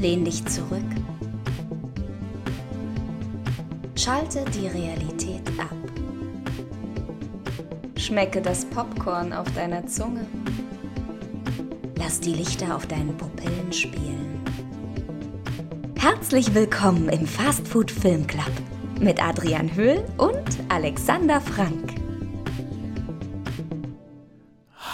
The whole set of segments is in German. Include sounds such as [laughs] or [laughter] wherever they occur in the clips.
Lehn dich zurück. Schalte die Realität ab. Schmecke das Popcorn auf deiner Zunge. Lass die Lichter auf deinen Pupillen spielen. Herzlich willkommen im Fastfood Film Club mit Adrian Höhl und Alexander Frank.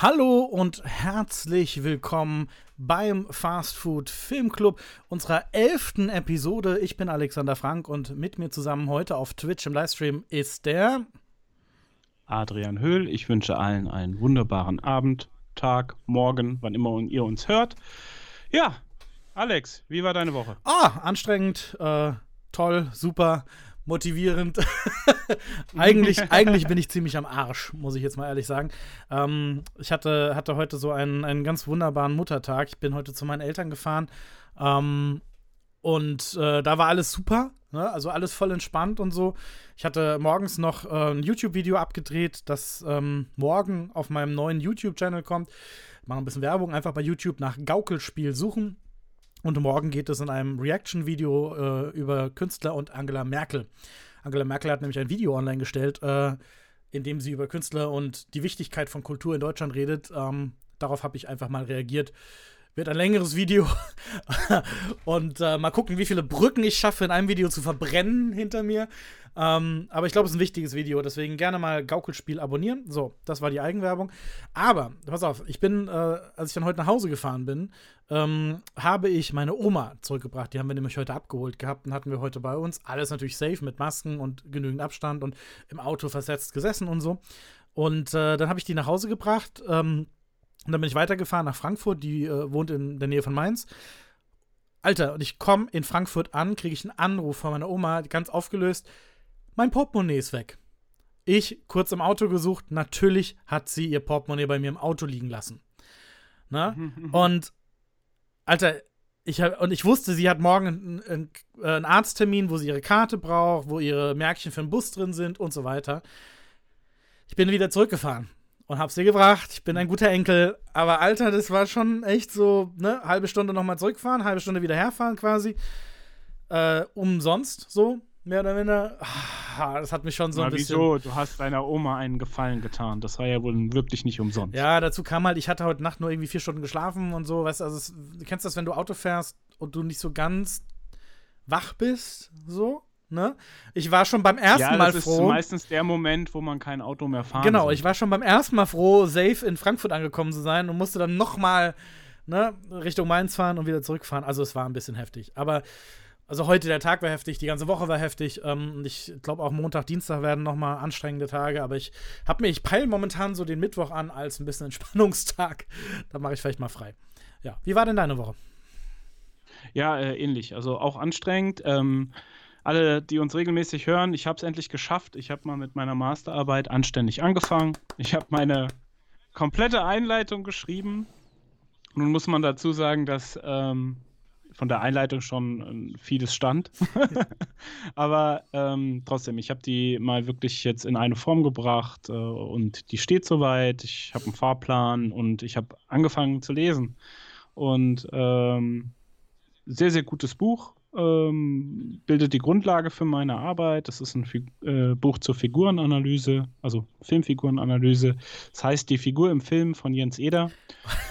Hallo und herzlich willkommen beim Fast Food Film Club unserer elften Episode. Ich bin Alexander Frank und mit mir zusammen heute auf Twitch im Livestream ist der Adrian Höhl. Ich wünsche allen einen wunderbaren Abend, Tag, Morgen, wann immer ihr uns hört. Ja, Alex, wie war deine Woche? Ah, anstrengend, äh, toll, super motivierend. [laughs] eigentlich, [laughs] eigentlich bin ich ziemlich am Arsch, muss ich jetzt mal ehrlich sagen. Ähm, ich hatte, hatte heute so einen, einen ganz wunderbaren Muttertag. Ich bin heute zu meinen Eltern gefahren. Ähm, und äh, da war alles super, ne? also alles voll entspannt und so. Ich hatte morgens noch äh, ein YouTube-Video abgedreht, das ähm, morgen auf meinem neuen YouTube-Channel kommt. Machen ein bisschen Werbung, einfach bei YouTube nach Gaukelspiel suchen. Und morgen geht es in einem Reaction-Video äh, über Künstler und Angela Merkel. Angela Merkel hat nämlich ein Video online gestellt, äh, in dem sie über Künstler und die Wichtigkeit von Kultur in Deutschland redet. Ähm, darauf habe ich einfach mal reagiert. Wird ein längeres Video. [laughs] und äh, mal gucken, wie viele Brücken ich schaffe, in einem Video zu verbrennen hinter mir. Ähm, aber ich glaube, es ist ein wichtiges Video, deswegen gerne mal Gaukelspiel abonnieren. So, das war die Eigenwerbung. Aber, pass auf, ich bin, äh, als ich dann heute nach Hause gefahren bin, ähm, habe ich meine Oma zurückgebracht. Die haben wir nämlich heute abgeholt gehabt und hatten wir heute bei uns. Alles natürlich safe mit Masken und genügend Abstand und im Auto versetzt gesessen und so. Und äh, dann habe ich die nach Hause gebracht. Ähm, und dann bin ich weitergefahren nach Frankfurt. Die äh, wohnt in der Nähe von Mainz. Alter, und ich komme in Frankfurt an, kriege ich einen Anruf von meiner Oma, ganz aufgelöst mein Portemonnaie ist weg. Ich kurz im Auto gesucht, natürlich hat sie ihr Portemonnaie bei mir im Auto liegen lassen. Ne? [laughs] und Alter, ich hab, und ich wusste, sie hat morgen einen, einen, einen, Arzttermin, wo sie ihre Karte braucht, wo ihre Märkchen für den Bus drin sind und so weiter. Ich bin wieder zurückgefahren und hab's ihr gebracht. Ich bin ein guter Enkel, aber Alter, das war schon echt so, ne, halbe Stunde nochmal zurückfahren, halbe Stunde wieder herfahren quasi. Äh, umsonst so mehr oder minder. Ah, das hat mich schon so Na, ein bisschen. Wieso? Du hast deiner Oma einen Gefallen getan. Das war ja wohl wirklich nicht umsonst. Ja, dazu kam halt, ich hatte heute Nacht nur irgendwie vier Stunden geschlafen und so. Weißt du, also, es, du kennst das, wenn du Auto fährst und du nicht so ganz wach bist, so. Ne? Ich war schon beim ersten ja, Mal froh. Das ist meistens der Moment, wo man kein Auto mehr fahren Genau, soll. ich war schon beim ersten Mal froh, safe in Frankfurt angekommen zu sein und musste dann nochmal ne, Richtung Mainz fahren und wieder zurückfahren. Also es war ein bisschen heftig. Aber also heute der Tag war heftig, die ganze Woche war heftig. Ähm, ich glaube auch Montag, Dienstag werden nochmal anstrengende Tage, aber ich habe mir, ich peile momentan so den Mittwoch an als ein bisschen [laughs] Entspannungstag. da mache ich vielleicht mal frei. Ja, wie war denn deine Woche? Ja, äh, ähnlich. Also auch anstrengend. Ähm, alle, die uns regelmäßig hören, ich habe es endlich geschafft. Ich habe mal mit meiner Masterarbeit anständig angefangen. Ich habe meine komplette Einleitung geschrieben. Nun muss man dazu sagen, dass ähm, von der Einleitung schon äh, vieles stand. [laughs] Aber ähm, trotzdem, ich habe die mal wirklich jetzt in eine Form gebracht äh, und die steht soweit. Ich habe einen Fahrplan und ich habe angefangen zu lesen. Und ähm, sehr, sehr gutes Buch. Ähm, bildet die Grundlage für meine Arbeit. Das ist ein Fig äh, Buch zur Figurenanalyse, also Filmfigurenanalyse. Das heißt Die Figur im Film von Jens Eder,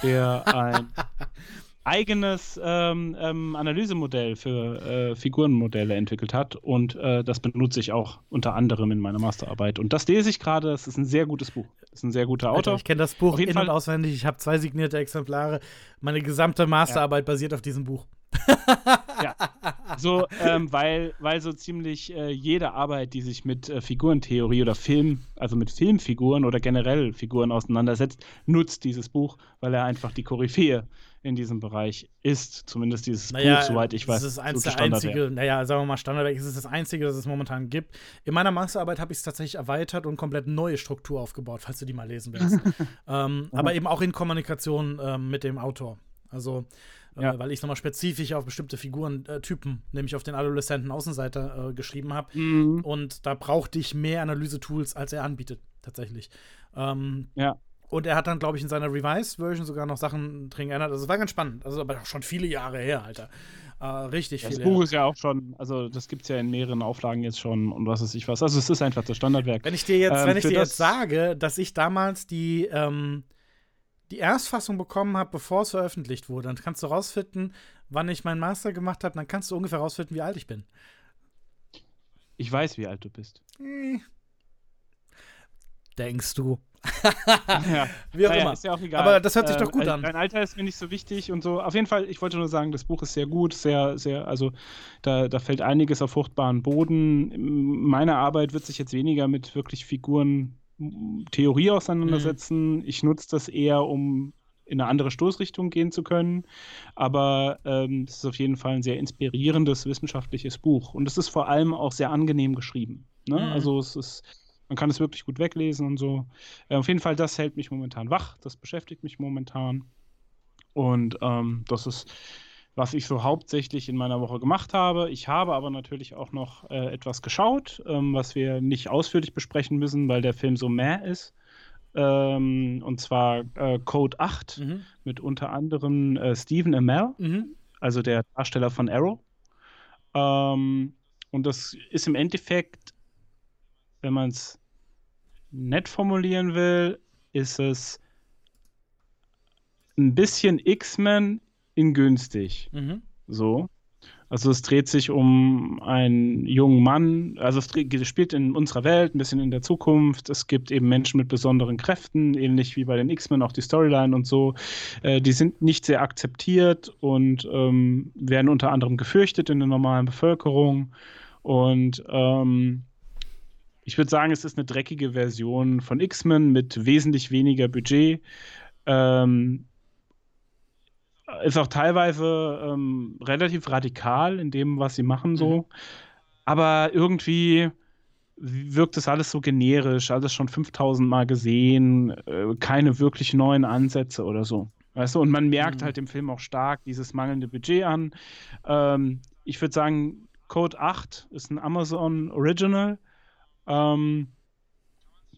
der ein [laughs] eigenes ähm, ähm, Analysemodell für äh, Figurenmodelle entwickelt hat und äh, das benutze ich auch unter anderem in meiner Masterarbeit. Und das lese ich gerade, das ist ein sehr gutes Buch. Das ist ein sehr guter Autor. Alter, ich kenne das Buch in- Fall. und auswendig, ich habe zwei signierte Exemplare. Meine gesamte Masterarbeit ja. basiert auf diesem Buch. Ja, so, ähm, weil, weil so ziemlich äh, jede Arbeit, die sich mit äh, Figurentheorie oder Film, also mit Filmfiguren oder generell Figuren auseinandersetzt, nutzt dieses Buch, weil er einfach die Koryphäe in diesem Bereich ist. Zumindest dieses naja, Buch, soweit ich weiß. Das ist eins der einzige, naja, sagen wir mal Standardwerk, es ist das einzige, das es momentan gibt. In meiner Masterarbeit habe ich es tatsächlich erweitert und komplett neue Struktur aufgebaut, falls du die mal lesen willst. [laughs] ähm, aber eben auch in Kommunikation ähm, mit dem Autor. Also äh, ja. weil ich nochmal spezifisch auf bestimmte Figurentypen, äh, nämlich auf den adoleszenten Außenseiter, äh, geschrieben habe. Mhm. Und da brauchte ich mehr Analyse-Tools, als er anbietet, tatsächlich. Ähm, ja. Und er hat dann, glaube ich, in seiner Revised-Version sogar noch Sachen drin geändert. Also es war ganz spannend. Also aber schon viele Jahre her, Alter. Äh, richtig das viele. Das Buch ist ja auch schon, also das gibt es ja in mehreren Auflagen jetzt schon und was weiß ich was. Also es ist einfach das Standardwerk. Wenn ich dir jetzt, ähm, wenn ich dir jetzt sage, dass ich damals die, ähm, die Erstfassung bekommen habe, bevor es veröffentlicht wurde, dann kannst du rausfinden, wann ich meinen Master gemacht habe, dann kannst du ungefähr rausfinden, wie alt ich bin. Ich weiß, wie alt du bist. Hm. Denkst du? [laughs] ja. Wie auch naja, immer. Ja auch Aber das hört sich doch gut äh, an. Dein Alter ist mir nicht so wichtig und so. Auf jeden Fall, ich wollte nur sagen, das Buch ist sehr gut, sehr, sehr, also da, da fällt einiges auf fruchtbaren Boden. Meine Arbeit wird sich jetzt weniger mit wirklich Figuren Theorie auseinandersetzen. Mhm. Ich nutze das eher, um in eine andere Stoßrichtung gehen zu können. Aber ähm, es ist auf jeden Fall ein sehr inspirierendes wissenschaftliches Buch. Und es ist vor allem auch sehr angenehm geschrieben. Ne? Mhm. Also es ist man kann es wirklich gut weglesen und so. Äh, auf jeden Fall, das hält mich momentan wach. Das beschäftigt mich momentan. Und ähm, das ist, was ich so hauptsächlich in meiner Woche gemacht habe. Ich habe aber natürlich auch noch äh, etwas geschaut, ähm, was wir nicht ausführlich besprechen müssen, weil der Film so mehr ist. Ähm, und zwar äh, Code 8 mhm. mit unter anderem äh, Stephen Amell, mhm. also der Darsteller von Arrow. Ähm, und das ist im Endeffekt, wenn man es nett formulieren will, ist es ein bisschen X-Men in günstig. Mhm. So. Also es dreht sich um einen jungen Mann, also es spielt in unserer Welt, ein bisschen in der Zukunft. Es gibt eben Menschen mit besonderen Kräften, ähnlich wie bei den X-Men auch die Storyline und so. Äh, die sind nicht sehr akzeptiert und ähm, werden unter anderem gefürchtet in der normalen Bevölkerung. Und ähm, ich würde sagen, es ist eine dreckige Version von X-Men mit wesentlich weniger Budget. Ähm, ist auch teilweise ähm, relativ radikal in dem, was sie machen, so. Mhm. Aber irgendwie wirkt das alles so generisch, alles schon 5000 Mal gesehen, äh, keine wirklich neuen Ansätze oder so. Weißt du, und man merkt mhm. halt im Film auch stark dieses mangelnde Budget an. Ähm, ich würde sagen, Code 8 ist ein Amazon Original. Ähm,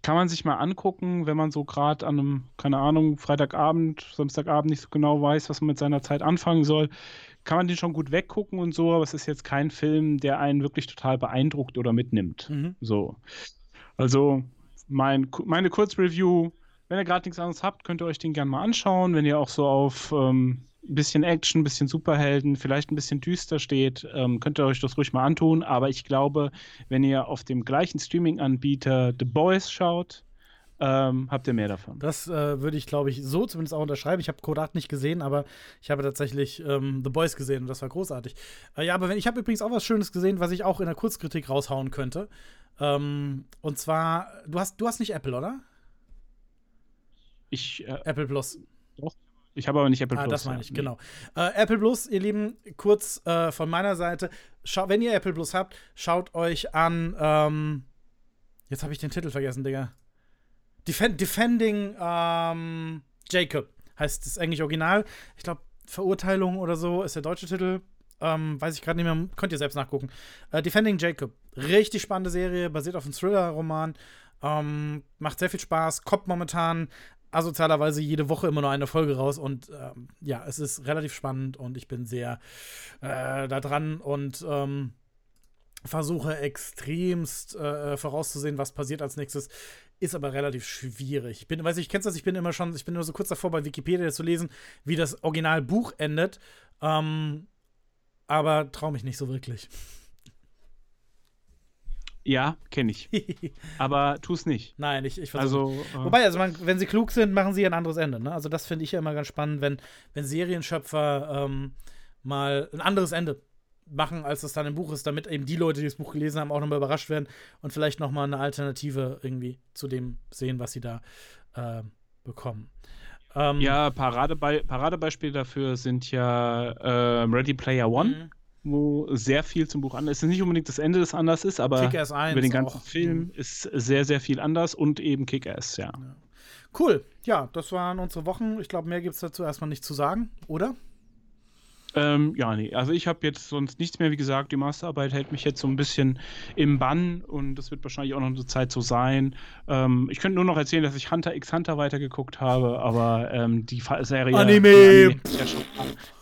kann man sich mal angucken, wenn man so gerade an einem, keine Ahnung, Freitagabend, Samstagabend nicht so genau weiß, was man mit seiner Zeit anfangen soll, kann man den schon gut weggucken und so, aber es ist jetzt kein Film, der einen wirklich total beeindruckt oder mitnimmt. Mhm. So. Also, mein, meine Kurzreview, wenn ihr gerade nichts anderes habt, könnt ihr euch den gerne mal anschauen. Wenn ihr auch so auf ähm, ein bisschen Action, ein bisschen Superhelden, vielleicht ein bisschen düster steht, ähm, könnt ihr euch das ruhig mal antun. Aber ich glaube, wenn ihr auf dem gleichen Streaming-Anbieter The Boys schaut, ähm, habt ihr mehr davon. Das äh, würde ich, glaube ich, so zumindest auch unterschreiben. Ich habe Kodak nicht gesehen, aber ich habe tatsächlich ähm, The Boys gesehen und das war großartig. Äh, ja, aber wenn, ich habe übrigens auch was Schönes gesehen, was ich auch in der Kurzkritik raushauen könnte. Ähm, und zwar, du hast, du hast nicht Apple, oder? Ich. Äh, Apple Plus. Doch. Ich habe aber nicht Apple ah, Plus. Das meine ich, ja. genau. Äh, Apple Plus, ihr Lieben, kurz äh, von meiner Seite. Schau, wenn ihr Apple Plus habt, schaut euch an. Ähm, jetzt habe ich den Titel vergessen, Digga. Defend, Defending ähm, Jacob heißt das englische Original. Ich glaube, Verurteilung oder so ist der deutsche Titel. Ähm, weiß ich gerade nicht mehr. Könnt ihr selbst nachgucken. Äh, Defending Jacob. Richtig spannende Serie, basiert auf einem Thriller-Roman. Ähm, macht sehr viel Spaß. Kommt momentan asozialerweise jede Woche immer nur eine Folge raus und ähm, ja, es ist relativ spannend und ich bin sehr äh, da dran und ähm, versuche extremst äh, vorauszusehen, was passiert als nächstes. Ist aber relativ schwierig. Ich bin, weiß ich, kennst das? Ich bin immer schon, ich bin nur so kurz davor, bei Wikipedia zu lesen, wie das Originalbuch endet. Ähm, aber traue mich nicht so wirklich. Ja, kenne ich. [laughs] Aber tu es nicht. Nein, ich, ich versuche. Also, äh Wobei, also man, wenn sie klug sind, machen sie ein anderes Ende. Ne? Also das finde ich ja immer ganz spannend, wenn, wenn Serienschöpfer ähm, mal ein anderes Ende machen, als das dann im Buch ist, damit eben die Leute, die das Buch gelesen haben, auch nochmal überrascht werden und vielleicht nochmal eine Alternative irgendwie zu dem sehen, was sie da äh, bekommen. Ähm, ja, Paradebe Paradebeispiele dafür sind ja äh, Ready Player One. Wo sehr viel zum Buch anders ist. Es ist nicht unbedingt das Ende, das anders ist, aber über den ganzen auch. Film mhm. ist sehr, sehr viel anders und eben Kick-Ass, ja. ja. Cool. Ja, das waren unsere Wochen. Ich glaube, mehr gibt es dazu erstmal nicht zu sagen, oder? Ähm, ja, nee, also ich habe jetzt sonst nichts mehr. Wie gesagt, die Masterarbeit hält mich jetzt so ein bisschen im Bann und das wird wahrscheinlich auch noch eine Zeit so sein. Ähm, ich könnte nur noch erzählen, dass ich Hunter x Hunter weitergeguckt habe, aber ähm, die Serie. Anime! Anime ja schon,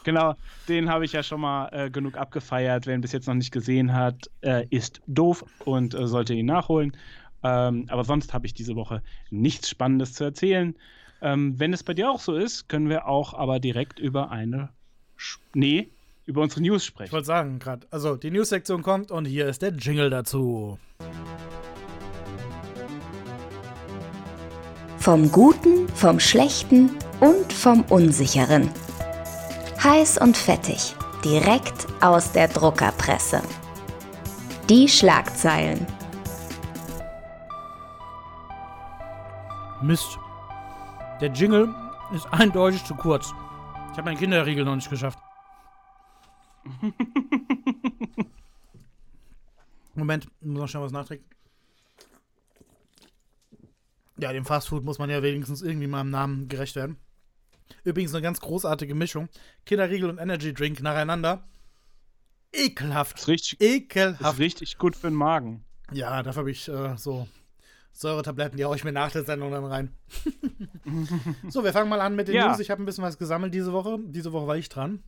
genau, den habe ich ja schon mal äh, genug abgefeiert. Wer ihn bis jetzt noch nicht gesehen hat, äh, ist doof und äh, sollte ihn nachholen. Ähm, aber sonst habe ich diese Woche nichts Spannendes zu erzählen. Ähm, wenn es bei dir auch so ist, können wir auch aber direkt über eine nee, über unsere News sprechen. Ich wollte sagen, gerade. Also, die News-Sektion kommt und hier ist der Jingle dazu. Vom Guten, vom Schlechten und vom Unsicheren. Heiß und fettig. Direkt aus der Druckerpresse. Die Schlagzeilen. Mist. Der Jingle ist eindeutig zu kurz. Ich habe meinen Kinderriegel noch nicht geschafft. [laughs] Moment, ich muss noch schnell was nachtrinken. Ja, dem Fastfood muss man ja wenigstens irgendwie mal im Namen gerecht werden. Übrigens eine ganz großartige Mischung. Kinderriegel und Energy Drink nacheinander. Ekelhaft. Ist richtig, Ekelhaft. Ist richtig gut für den Magen. Ja, dafür habe ich äh, so Säuretabletten, die haue ich mir nach der Sendung dann rein. [laughs] so, wir fangen mal an mit den ja. News. Ich habe ein bisschen was gesammelt diese Woche. Diese Woche war ich dran.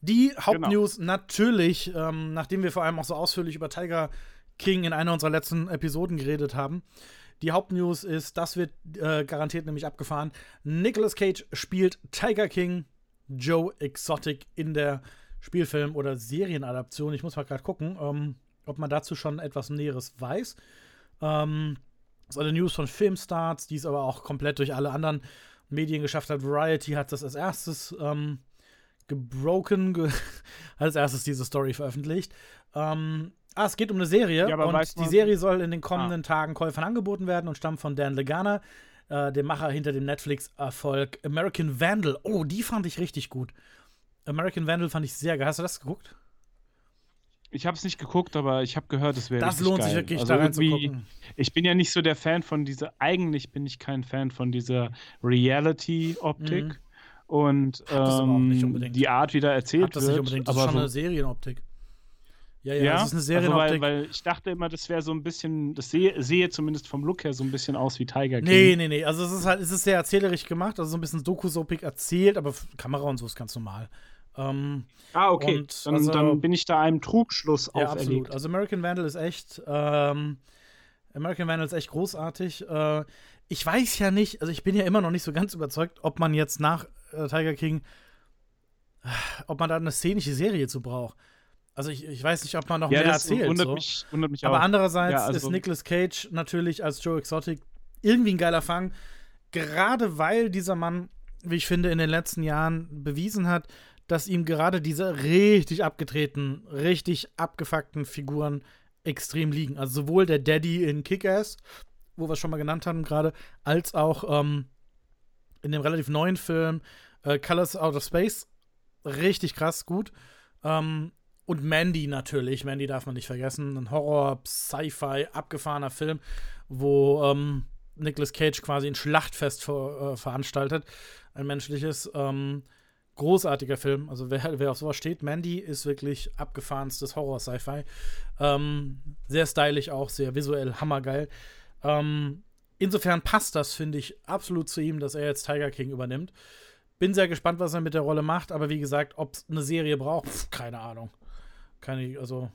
Die Hauptnews genau. natürlich, ähm, nachdem wir vor allem auch so ausführlich über Tiger King in einer unserer letzten Episoden geredet haben. Die Hauptnews ist, das wird äh, garantiert nämlich abgefahren. Nicolas Cage spielt Tiger King, Joe Exotic in der Spielfilm- oder Serienadaption. Ich muss mal gerade gucken, ähm, ob man dazu schon etwas Näheres weiß. Ähm, das ist eine News von Filmstarts, die es aber auch komplett durch alle anderen Medien geschafft hat. Variety hat das als erstes ähm, gebroken, ge hat [laughs] als erstes diese Story veröffentlicht. Ähm, ah, es geht um eine Serie ja, und die Serie soll in den kommenden ah. Tagen Käufern angeboten werden und stammt von Dan Legana, äh, dem Macher hinter dem Netflix-Erfolg American Vandal. Oh, die fand ich richtig gut. American Vandal fand ich sehr geil. Hast du das geguckt? Ich habe es nicht geguckt, aber ich habe gehört, es wäre Das lohnt geil. sich wirklich, also da reinzugucken. Ich bin ja nicht so der Fan von dieser, eigentlich bin ich kein Fan von dieser Reality-Optik. Mhm. Und ähm, die Art, wie da erzählt Hat das wird. Nicht unbedingt. Das aber ist schon so eine Serienoptik. Ja, ja, ja, das ist eine Serienoptik. Also weil, weil, ich dachte immer, das wäre so ein bisschen, das sehe, sehe zumindest vom Look her so ein bisschen aus wie Tiger King. Nee, nee, nee. Also es ist halt, es ist sehr erzählerisch gemacht, also so ein bisschen Doku-Sopik erzählt, aber Kamera und so ist ganz normal. Ähm, ah, okay. Und, dann, also, dann, bin ich da einem Trugschluss ja, auferlegt. Absolut. Also American Vandal ist echt, ähm, American Vandal ist echt großartig. Äh, ich weiß ja nicht, also ich bin ja immer noch nicht so ganz überzeugt, ob man jetzt nach äh, Tiger King, ob man da eine szenische Serie zu braucht. Also ich, ich weiß nicht, ob man noch ja, mehr erzählt. Wundert so. mich, wundert mich Aber auch. andererseits ja, also ist Nicolas Cage natürlich als Joe Exotic irgendwie ein geiler Fang. Gerade weil dieser Mann, wie ich finde, in den letzten Jahren bewiesen hat, dass ihm gerade diese richtig abgetreten, richtig abgefuckten Figuren extrem liegen. Also sowohl der Daddy in Kick-Ass, wo wir es schon mal genannt haben gerade, als auch ähm, in dem relativ neuen Film äh, Colors Out of Space. Richtig krass, gut. Ähm, und Mandy natürlich. Mandy darf man nicht vergessen. Ein Horror, Sci-Fi, abgefahrener Film, wo ähm, Nicolas Cage quasi ein Schlachtfest ver äh, veranstaltet. Ein menschliches. Ähm, großartiger Film. Also wer, wer auf sowas steht, Mandy ist wirklich abgefahrenstes Horror-Sci-Fi. Ähm, sehr stylisch auch, sehr visuell, hammergeil. Ähm, insofern passt das, finde ich, absolut zu ihm, dass er jetzt Tiger King übernimmt. Bin sehr gespannt, was er mit der Rolle macht, aber wie gesagt, ob es eine Serie braucht, pf, keine Ahnung. Ich, also.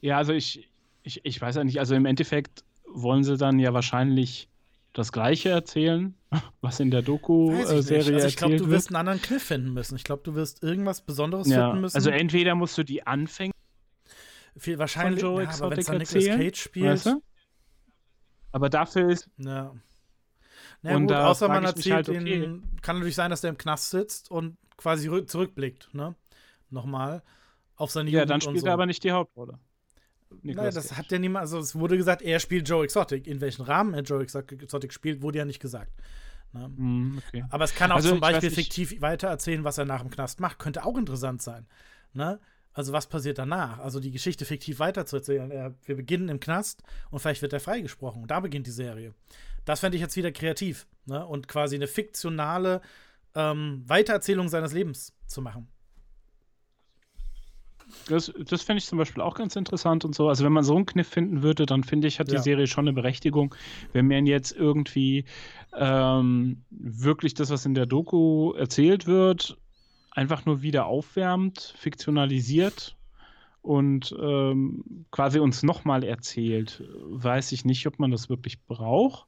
Ja, also ich, ich, ich weiß ja nicht, also im Endeffekt wollen sie dann ja wahrscheinlich das Gleiche erzählen, [laughs] was in der Doku-Serie äh, also Ich glaube, du wirst einen anderen Cliff finden müssen. Ich glaube, du wirst irgendwas Besonderes ja, finden müssen. Also entweder musst du die Anfänge Viel, wahrscheinlich, von Joe ja, aber wenn es Nicolas Cage spielt. Weißt du? Aber dafür ist. Ja. Na und gut, außer man erzählt halt, okay. den, kann natürlich sein, dass der im Knast sitzt und quasi zurückblickt, ne? Nochmal auf seine Jugend Ja, dann spielt so. er aber nicht die Hauptrolle. Nein, das Cage. hat ja niemand, also es wurde gesagt, er spielt Joe Exotic. In welchem Rahmen er Joe Exotic spielt, wurde ja nicht gesagt. Ne? Mm, okay. Aber es kann auch also, zum Beispiel fiktiv weitererzählen, was er nach dem Knast macht. Könnte auch interessant sein. Ne? Also was passiert danach? Also die Geschichte fiktiv weiterzuerzählen. Er, wir beginnen im Knast und vielleicht wird er freigesprochen. Und da beginnt die Serie. Das fände ich jetzt wieder kreativ. Ne? Und quasi eine fiktionale ähm, Weitererzählung seines Lebens zu machen. Das, das fände ich zum Beispiel auch ganz interessant und so. Also wenn man so einen Kniff finden würde, dann finde ich, hat die ja. Serie schon eine Berechtigung. Wenn man jetzt irgendwie ähm, wirklich das, was in der Doku erzählt wird, einfach nur wieder aufwärmt, fiktionalisiert und ähm, quasi uns nochmal erzählt, weiß ich nicht, ob man das wirklich braucht.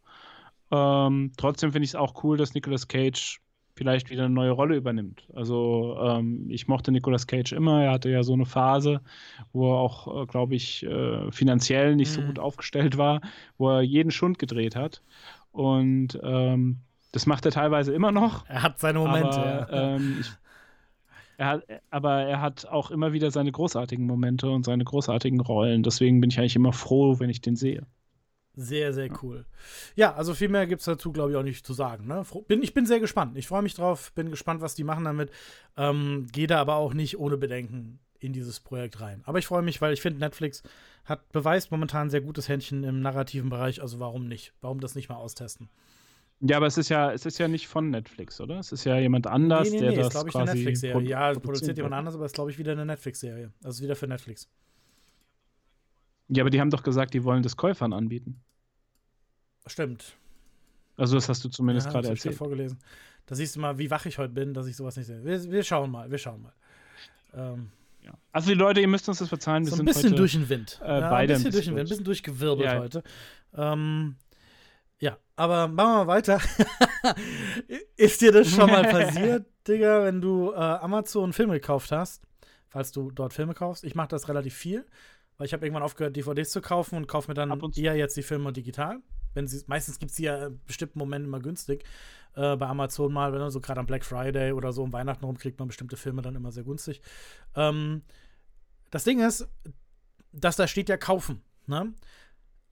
Ähm, trotzdem finde ich es auch cool, dass Nicolas Cage vielleicht wieder eine neue Rolle übernimmt. Also ähm, ich mochte Nicolas Cage immer. Er hatte ja so eine Phase, wo er auch, äh, glaube ich, äh, finanziell nicht mhm. so gut aufgestellt war, wo er jeden Schund gedreht hat. Und ähm, das macht er teilweise immer noch. Er hat seine Momente. Aber, ja. ähm, ich, er hat, aber er hat auch immer wieder seine großartigen Momente und seine großartigen Rollen. Deswegen bin ich eigentlich immer froh, wenn ich den sehe. Sehr, sehr cool. Ja, also viel mehr gibt es dazu, glaube ich, auch nicht zu sagen. Ne? Bin, ich bin sehr gespannt. Ich freue mich drauf, bin gespannt, was die machen damit. Ähm, Gehe da aber auch nicht ohne Bedenken in dieses Projekt rein. Aber ich freue mich, weil ich finde, Netflix hat beweist momentan sehr gutes Händchen im narrativen Bereich. Also warum nicht? Warum das nicht mal austesten? Ja, aber es ist ja, es ist ja nicht von Netflix, oder? Es ist ja jemand anders, nee, nee, der nee, das ist, ich, eine Netflix-Serie. Ja, produziert jemand anders, aber es ist, glaube ich, wieder eine Netflix-Serie. Also wieder für Netflix. Ja, aber die haben doch gesagt, die wollen das Käufern anbieten. Stimmt. Also das hast du zumindest ja, gerade erzählt. Ich vorgelesen. Da siehst du mal, wie wach ich heute bin, dass ich sowas nicht sehe. Wir, wir schauen mal, wir schauen mal. Ähm, ja. Also die Leute, ihr müsst uns das verzeihen. Wir so ein bisschen heute, durch den Wind. Äh, ja, beide ein bisschen durch den Wind, ein bisschen durchgewirbelt ja. heute. Ähm, ja, aber machen wir mal weiter. [laughs] Ist dir das schon mal [laughs] passiert, Digga, wenn du äh, Amazon Filme gekauft hast? Falls du dort Filme kaufst. Ich mache das relativ viel, weil ich habe irgendwann aufgehört, DVDs zu kaufen und kaufe mir dann eher jetzt die Filme digital. Wenn sie, meistens gibt es sie ja in bestimmten Momenten immer günstig. Äh, bei Amazon mal, wenn so gerade am Black Friday oder so um Weihnachten rum kriegt man bestimmte Filme dann immer sehr günstig. Ähm, das Ding ist, dass da steht ja kaufen. Ne?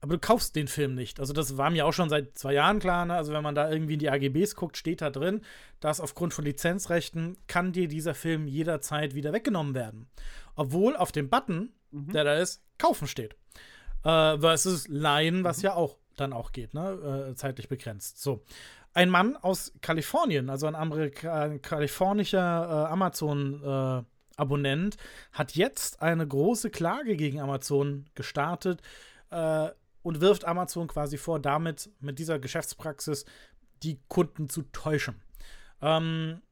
aber du kaufst den Film nicht. Also das war mir auch schon seit zwei Jahren klar. Ne? Also wenn man da irgendwie in die AGBs guckt, steht da drin, dass aufgrund von Lizenzrechten kann dir dieser Film jederzeit wieder weggenommen werden. Obwohl auf dem Button, mhm. der da ist, kaufen steht. Äh, versus Leihen, was mhm. ja auch dann auch geht, ne? Äh, zeitlich begrenzt. So. Ein Mann aus Kalifornien, also ein Amerika kalifornischer äh, Amazon-Abonnent, hat jetzt eine große Klage gegen Amazon gestartet, äh, und wirft Amazon quasi vor, damit mit dieser Geschäftspraxis die Kunden zu täuschen. Ähm,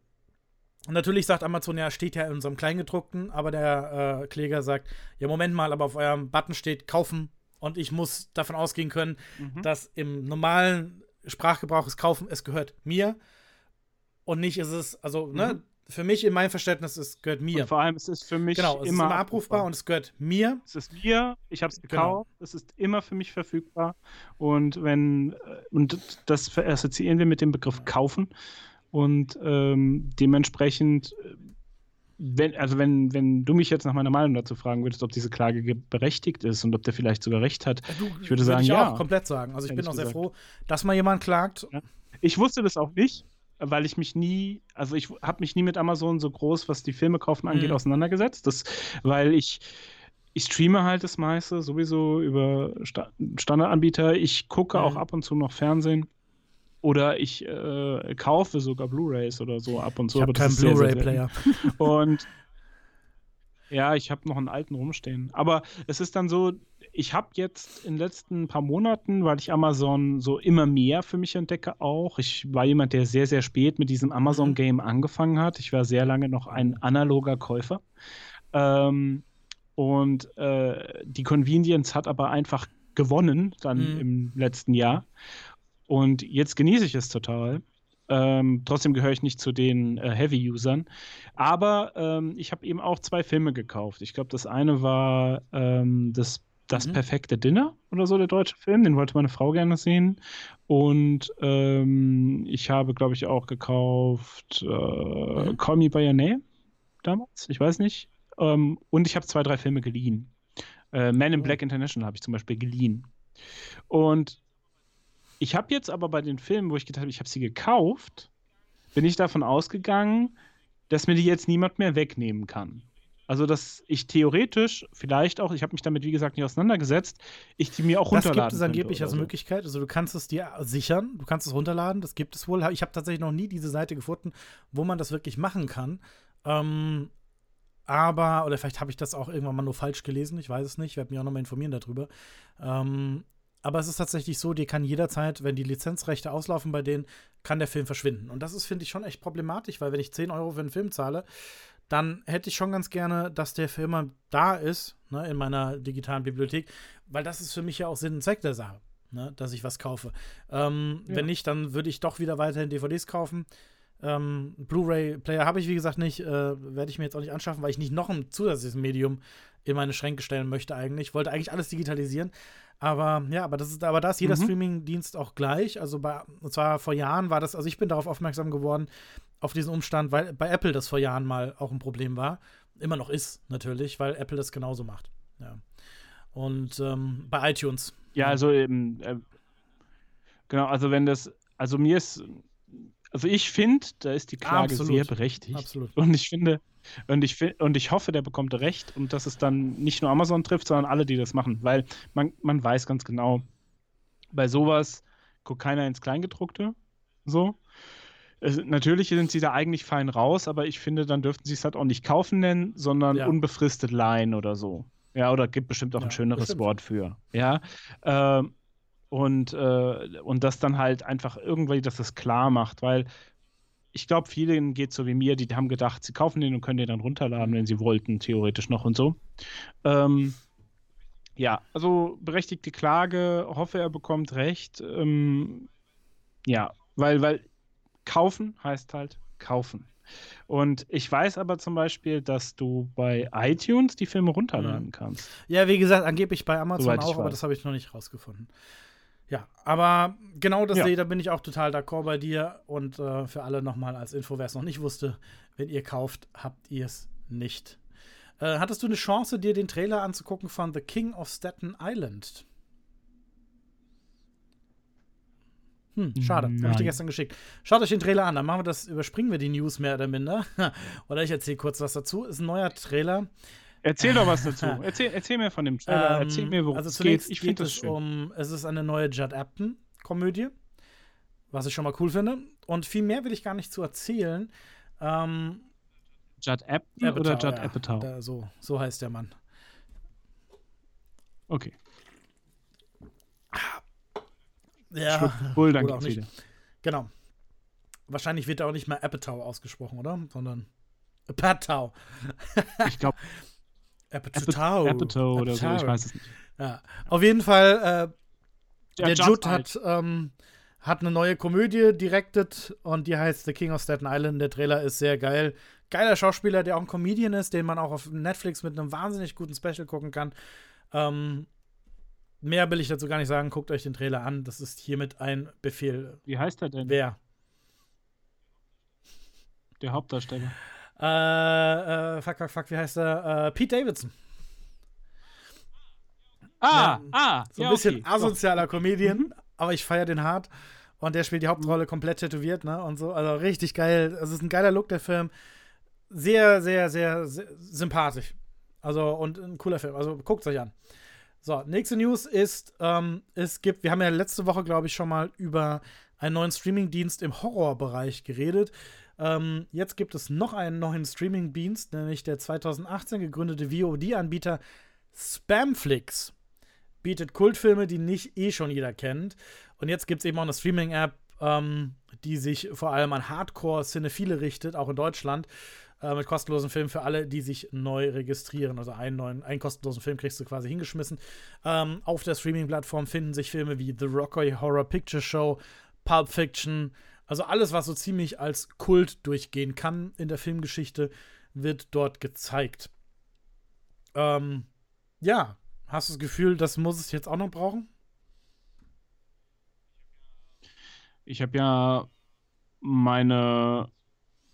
natürlich sagt Amazon, ja, steht ja in unserem Kleingedruckten, aber der äh, Kläger sagt, ja, Moment mal, aber auf eurem Button steht kaufen und ich muss davon ausgehen können, mhm. dass im normalen Sprachgebrauch es kaufen, es gehört mir und nicht ist es, also, ne, mhm. ne, für mich in meinem Verständnis, es gehört mir. Und vor allem, es ist für mich genau, es immer, ist immer abrufbar, und es gehört mir. Es ist mir, ich habe es genau. gekauft, genau. es ist immer für mich verfügbar. Und wenn, äh, und das assoziieren wir mit dem Begriff kaufen. Und ähm, dementsprechend, äh, wenn, also wenn, wenn du mich jetzt nach meiner Meinung dazu fragen würdest, ob diese Klage berechtigt ist und ob der vielleicht sogar recht hat, du, ich würde sagen, ich ja. auch komplett sagen. Also ich bin auch sehr froh, dass mal jemand klagt. Ja. Ich wusste das auch nicht weil ich mich nie, also ich habe mich nie mit Amazon so groß, was die Filme kaufen angeht, mhm. auseinandergesetzt. Das, weil ich, ich streame halt das meiste sowieso über Sta Standardanbieter. Ich gucke mhm. auch ab und zu noch Fernsehen. Oder ich äh, kaufe sogar Blu-Rays oder so ab und zu. Ich habe keinen Blu-ray-Player. [laughs] Und ja, ich habe noch einen alten rumstehen. Aber es ist dann so, ich habe jetzt in den letzten paar Monaten, weil ich Amazon so immer mehr für mich entdecke auch. Ich war jemand, der sehr, sehr spät mit diesem Amazon-Game mhm. angefangen hat. Ich war sehr lange noch ein analoger Käufer. Ähm, und äh, die Convenience hat aber einfach gewonnen dann mhm. im letzten Jahr. Und jetzt genieße ich es total. Ähm, trotzdem gehöre ich nicht zu den äh, Heavy-Usern. Aber ähm, ich habe eben auch zwei Filme gekauft. Ich glaube, das eine war ähm, das das mhm. perfekte Dinner oder so, der deutsche Film. Den wollte meine Frau gerne sehen. Und ähm, ich habe, glaube ich, auch gekauft äh, mhm. Call Me By Your Name damals. Ich weiß nicht. Ähm, und ich habe zwei, drei Filme geliehen. Äh, Man in oh. Black International habe ich zum Beispiel geliehen. Und ich habe jetzt aber bei den Filmen, wo ich gedacht habe, ich habe sie gekauft, bin ich davon ausgegangen, dass mir die jetzt niemand mehr wegnehmen kann. Also, dass ich theoretisch, vielleicht auch, ich habe mich damit, wie gesagt, nicht auseinandergesetzt, ich die mir auch runterladen Das gibt es angeblich als so. Möglichkeit. Also, du kannst es dir sichern, du kannst es runterladen, das gibt es wohl. Ich habe tatsächlich noch nie diese Seite gefunden, wo man das wirklich machen kann. Ähm, aber, oder vielleicht habe ich das auch irgendwann mal nur falsch gelesen, ich weiß es nicht, ich werde mich auch nochmal informieren darüber. Ähm, aber es ist tatsächlich so, dir kann jederzeit, wenn die Lizenzrechte auslaufen bei denen, kann der Film verschwinden. Und das ist, finde ich, schon echt problematisch, weil wenn ich 10 Euro für einen Film zahle, dann hätte ich schon ganz gerne, dass der Film da ist, ne, in meiner digitalen Bibliothek, weil das ist für mich ja auch Sinn und Zweck der Sache, ne, dass ich was kaufe. Ähm, ja. Wenn nicht, dann würde ich doch wieder weiterhin DVDs kaufen. Ähm, Blu-ray-Player habe ich, wie gesagt, nicht. Äh, Werde ich mir jetzt auch nicht anschaffen, weil ich nicht noch ein zusätzliches Medium in meine Schränke stellen möchte eigentlich. Ich wollte eigentlich alles digitalisieren. Aber ja, aber das ist, aber da ist jeder mhm. Streaming-Dienst auch gleich. Also bei, und zwar vor Jahren war das, also ich bin darauf aufmerksam geworden, auf diesen Umstand, weil bei Apple das vor Jahren mal auch ein Problem war. Immer noch ist, natürlich, weil Apple das genauso macht. Ja. Und ähm, bei iTunes. Ja, also eben, äh, genau, also wenn das, also mir ist also ich finde, da ist die Klage Absolut. sehr berechtigt. Absolut. Und ich finde, und ich, und ich hoffe, der bekommt recht und dass es dann nicht nur Amazon trifft, sondern alle, die das machen. Weil man, man weiß ganz genau, bei sowas guckt keiner ins Kleingedruckte. So. Es, natürlich sind sie da eigentlich fein raus, aber ich finde, dann dürften sie es halt auch nicht kaufen nennen, sondern ja. unbefristet leihen oder so. Ja, oder gibt bestimmt auch ja, ein schöneres bestimmt. Wort für. Ja. Ähm, und, äh, und das dann halt einfach irgendwie, dass es klar macht, weil ich glaube, vielen geht so wie mir, die haben gedacht, sie kaufen den und können den dann runterladen, wenn sie wollten, theoretisch noch und so. Ähm, ja, also berechtigte Klage, hoffe er bekommt recht. Ähm, ja, weil, weil kaufen heißt halt kaufen. Und ich weiß aber zum Beispiel, dass du bei iTunes die Filme runterladen mhm. kannst. Ja, wie gesagt, angeblich bei Amazon Soweit auch, aber das habe ich noch nicht rausgefunden. Ja, aber genau das, ja. da bin ich auch total d'accord bei dir. Und äh, für alle nochmal als Info, wer es noch nicht wusste, wenn ihr kauft, habt ihr es nicht. Äh, hattest du eine Chance, dir den Trailer anzugucken von The King of Staten Island? Hm, schade. Habe ich dir gestern geschickt. Schaut euch den Trailer an, dann machen wir das, überspringen wir die News mehr oder minder. [laughs] oder ich erzähle kurz was dazu. Ist ein neuer Trailer. Erzähl doch was dazu. [laughs] Erzähl, erzähl mir von dem Trailer. Ähm, erzähl mir, worum also es geht. Ich finde schön. Um, es ist eine neue Judd Apton-Komödie, was ich schon mal cool finde. Und viel mehr will ich gar nicht zu erzählen. Ähm, Judd Apton Apatow, oder Judd ja, Apatow? Da, so, so heißt der Mann. Okay. Ja, Bull, dann gibt's wieder. Genau. Wahrscheinlich wird er auch nicht mehr Apatow ausgesprochen, oder? Sondern Apatow. ich glaube, [laughs] Apatow. Apatow oder so, ich weiß es nicht. Ja. Auf jeden Fall, äh, der Judd hat, ähm, hat eine neue Komödie directed und die heißt The King of Staten Island. Der Trailer ist sehr geil. Geiler Schauspieler, der auch ein Comedian ist, den man auch auf Netflix mit einem wahnsinnig guten Special gucken kann. Ähm, mehr will ich dazu gar nicht sagen. Guckt euch den Trailer an. Das ist hiermit ein Befehl. Wie heißt er denn? Wer? Der Hauptdarsteller. Äh, äh, fuck, fuck, fuck, wie heißt er? Äh, Pete Davidson. Ah, ja, ah, so ein ja, bisschen okay. asozialer Comedian, mhm. aber ich feiere den hart. Und der spielt die Hauptrolle komplett tätowiert, ne? Und so, also richtig geil. Es ist ein geiler Look, der Film. Sehr, sehr, sehr, sehr sympathisch. Also, und ein cooler Film. Also, guckt es euch an. So, nächste News ist, ähm, es gibt, wir haben ja letzte Woche, glaube ich, schon mal über einen neuen Streamingdienst im Horrorbereich geredet. Ähm, jetzt gibt es noch einen neuen Streaming-Dienst, nämlich der 2018 gegründete VOD-Anbieter Spamflix. Bietet Kultfilme, die nicht eh schon jeder kennt. Und jetzt gibt es eben auch eine Streaming-App, ähm, die sich vor allem an Hardcore-Cinephile richtet, auch in Deutschland, äh, mit kostenlosen Filmen für alle, die sich neu registrieren. Also einen neuen, einen kostenlosen Film kriegst du quasi hingeschmissen. Ähm, auf der Streaming-Plattform finden sich Filme wie The Rocky Horror Picture Show, Pulp Fiction, also alles, was so ziemlich als Kult durchgehen kann in der Filmgeschichte, wird dort gezeigt. Ähm, ja, hast du das Gefühl, das muss es jetzt auch noch brauchen? Ich habe ja meine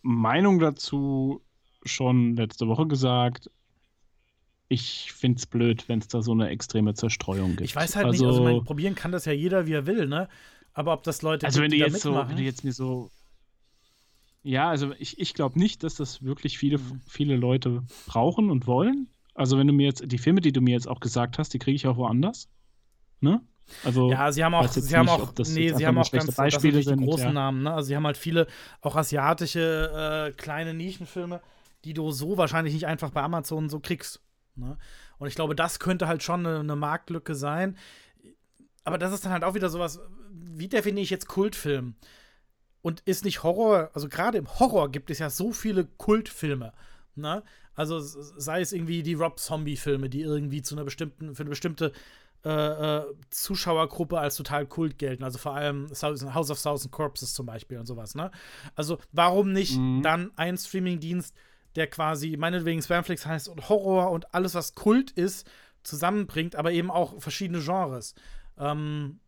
Meinung dazu schon letzte Woche gesagt. Ich finde es blöd, wenn es da so eine extreme Zerstreuung gibt. Ich weiß halt also, nicht, also mein, probieren kann das ja jeder, wie er will, ne? Aber ob das Leute Also, wenn du jetzt so, wenn du jetzt mir so. Ja, also ich, ich glaube nicht, dass das wirklich viele, mhm. viele Leute brauchen und wollen. Also, wenn du mir jetzt, die Filme, die du mir jetzt auch gesagt hast, die kriege ich auch woanders. Ne? Also, ja, sie haben auch, sie nicht, haben auch, nee, sie haben auch ganz Beispiele sind, großen ja. Namen. Ne? Also sie haben halt viele auch asiatische äh, kleine Nischenfilme, die du so wahrscheinlich nicht einfach bei Amazon so kriegst. Ne? Und ich glaube, das könnte halt schon eine, eine Marktlücke sein. Aber das ist dann halt auch wieder sowas, wie definiere ich jetzt Kultfilm? Und ist nicht Horror, also gerade im Horror gibt es ja so viele Kultfilme. Ne? Also sei es irgendwie die Rob Zombie-Filme, die irgendwie zu einer bestimmten, für eine bestimmte äh, äh, Zuschauergruppe als total Kult gelten. Also vor allem House of Thousand Corpses zum Beispiel und sowas. Ne? Also warum nicht mhm. dann ein Streamingdienst, der quasi meinetwegen Spamflix heißt und Horror und alles, was Kult ist, zusammenbringt, aber eben auch verschiedene Genres. Ähm,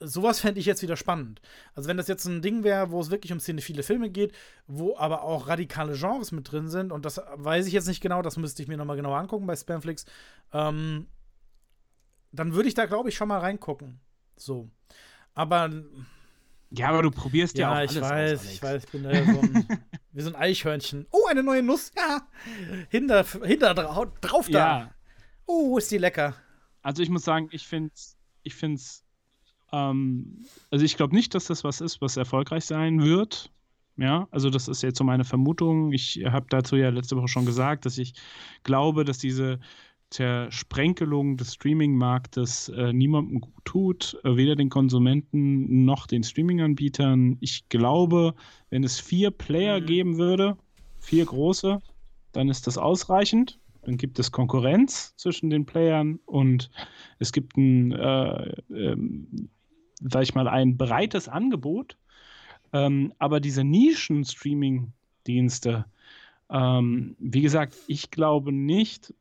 sowas fände ich jetzt wieder spannend. Also, wenn das jetzt ein Ding wäre, wo es wirklich um viele Filme geht, wo aber auch radikale Genres mit drin sind, und das weiß ich jetzt nicht genau, das müsste ich mir nochmal genauer angucken bei Spamflix, ähm, dann würde ich da, glaube ich, schon mal reingucken. So. Aber. Ja, aber du probierst ja, ja auch alles ich weiß, aus, ich weiß, ich bin da ja so ein, wie so ein Eichhörnchen. Oh, eine neue Nuss, ja. Hinter, hinter drauf da. Ja. Oh, ist die lecker. Also ich muss sagen, ich finde es ich find's ähm, also ich glaube nicht, dass das was ist, was erfolgreich sein wird. Ja, also das ist jetzt so meine Vermutung. Ich habe dazu ja letzte Woche schon gesagt, dass ich glaube, dass diese Zersprenkelung des Streaming-Marktes äh, niemandem gut tut, äh, weder den Konsumenten noch den Streaming-Anbietern. Ich glaube, wenn es vier Player mhm. geben würde, vier große, dann ist das ausreichend. Dann gibt es Konkurrenz zwischen den Playern und es gibt ein äh, ähm, sag ich mal, ein breites Angebot. Ähm, aber diese Nischen-Streaming-Dienste, ähm, wie gesagt, ich glaube nicht,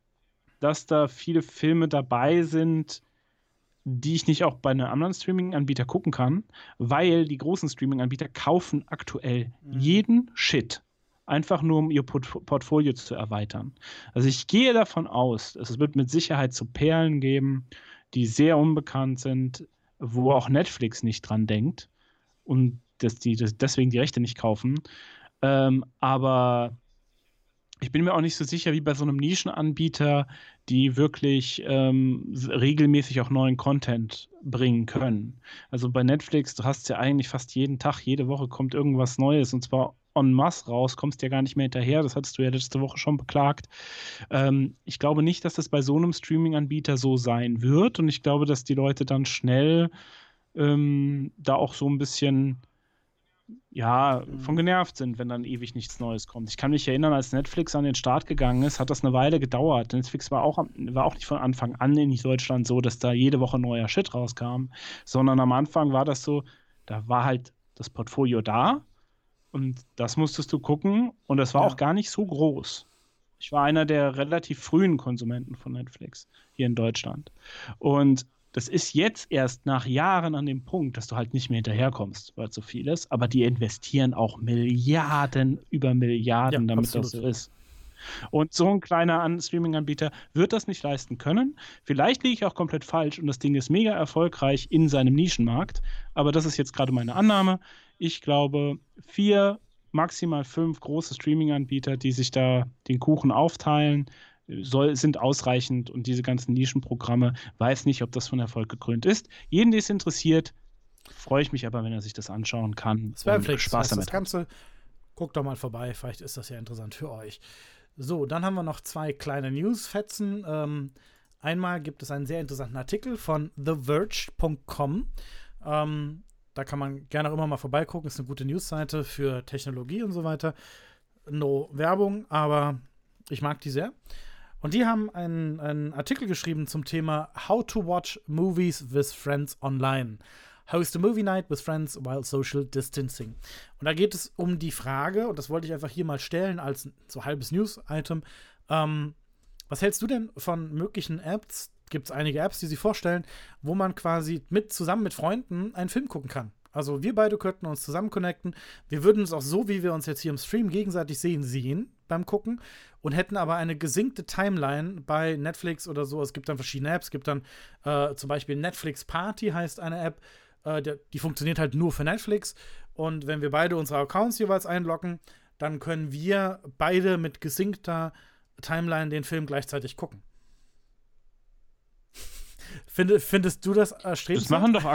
dass da viele Filme dabei sind, die ich nicht auch bei einem anderen Streaming-Anbieter gucken kann, weil die großen Streaming-Anbieter kaufen aktuell mhm. jeden Shit. Einfach nur, um ihr Port Portfolio zu erweitern. Also ich gehe davon aus, es wird mit Sicherheit so Perlen geben, die sehr unbekannt sind, wo auch Netflix nicht dran denkt und dass die das deswegen die Rechte nicht kaufen. Ähm, aber ich bin mir auch nicht so sicher wie bei so einem Nischenanbieter, die wirklich ähm, regelmäßig auch neuen Content bringen können. Also bei Netflix, du hast ja eigentlich fast jeden Tag, jede Woche kommt irgendwas Neues und zwar en masse raus, kommst ja gar nicht mehr hinterher. Das hattest du ja letzte Woche schon beklagt. Ähm, ich glaube nicht, dass das bei so einem Streaming-Anbieter so sein wird und ich glaube, dass die Leute dann schnell ähm, da auch so ein bisschen ja, von genervt sind, wenn dann ewig nichts Neues kommt. Ich kann mich erinnern, als Netflix an den Start gegangen ist, hat das eine Weile gedauert. Netflix war auch, war auch nicht von Anfang an in Deutschland so, dass da jede Woche neuer Shit rauskam, sondern am Anfang war das so, da war halt das Portfolio da und das musstest du gucken und das war ja. auch gar nicht so groß. Ich war einer der relativ frühen Konsumenten von Netflix hier in Deutschland. Und das ist jetzt erst nach Jahren an dem Punkt, dass du halt nicht mehr hinterherkommst, weil so viel ist. Aber die investieren auch Milliarden über Milliarden, ja, damit absolut. das so ist. Und so ein kleiner Streaming-Anbieter wird das nicht leisten können. Vielleicht liege ich auch komplett falsch und das Ding ist mega erfolgreich in seinem Nischenmarkt. Aber das ist jetzt gerade meine Annahme. Ich glaube, vier, maximal fünf große Streaming-Anbieter, die sich da den Kuchen aufteilen, soll, sind ausreichend und diese ganzen Nischenprogramme, weiß nicht, ob das von Erfolg gekrönt ist. Jeden, der es interessiert, freue ich mich aber, wenn er sich das anschauen kann. Das wäre vielleicht Spaß damit. Das Ganze, guckt doch mal vorbei, vielleicht ist das ja interessant für euch. So, dann haben wir noch zwei kleine Newsfetzen. Ähm, einmal gibt es einen sehr interessanten Artikel von TheVerge.com. Ähm, da kann man gerne auch immer mal vorbeigucken. Ist eine gute Newsseite für Technologie und so weiter. No Werbung, aber ich mag die sehr. Und die haben einen, einen Artikel geschrieben zum Thema How to Watch Movies with Friends Online. Host a Movie Night with Friends while Social Distancing. Und da geht es um die Frage, und das wollte ich einfach hier mal stellen als so halbes News-Item. Ähm, was hältst du denn von möglichen Apps, gibt es einige Apps, die sie vorstellen, wo man quasi mit zusammen mit Freunden einen Film gucken kann. Also wir beide könnten uns zusammen connecten. Wir würden uns auch so, wie wir uns jetzt hier im Stream gegenseitig sehen, sehen beim Gucken und hätten aber eine gesinkte Timeline bei Netflix oder so. Es gibt dann verschiedene Apps. Es gibt dann äh, zum Beispiel Netflix Party heißt eine App. Äh, der, die funktioniert halt nur für Netflix. Und wenn wir beide unsere Accounts jeweils einloggen, dann können wir beide mit gesinkter Timeline den Film gleichzeitig gucken. Find, findest du das erstrebenswert? Das machen doch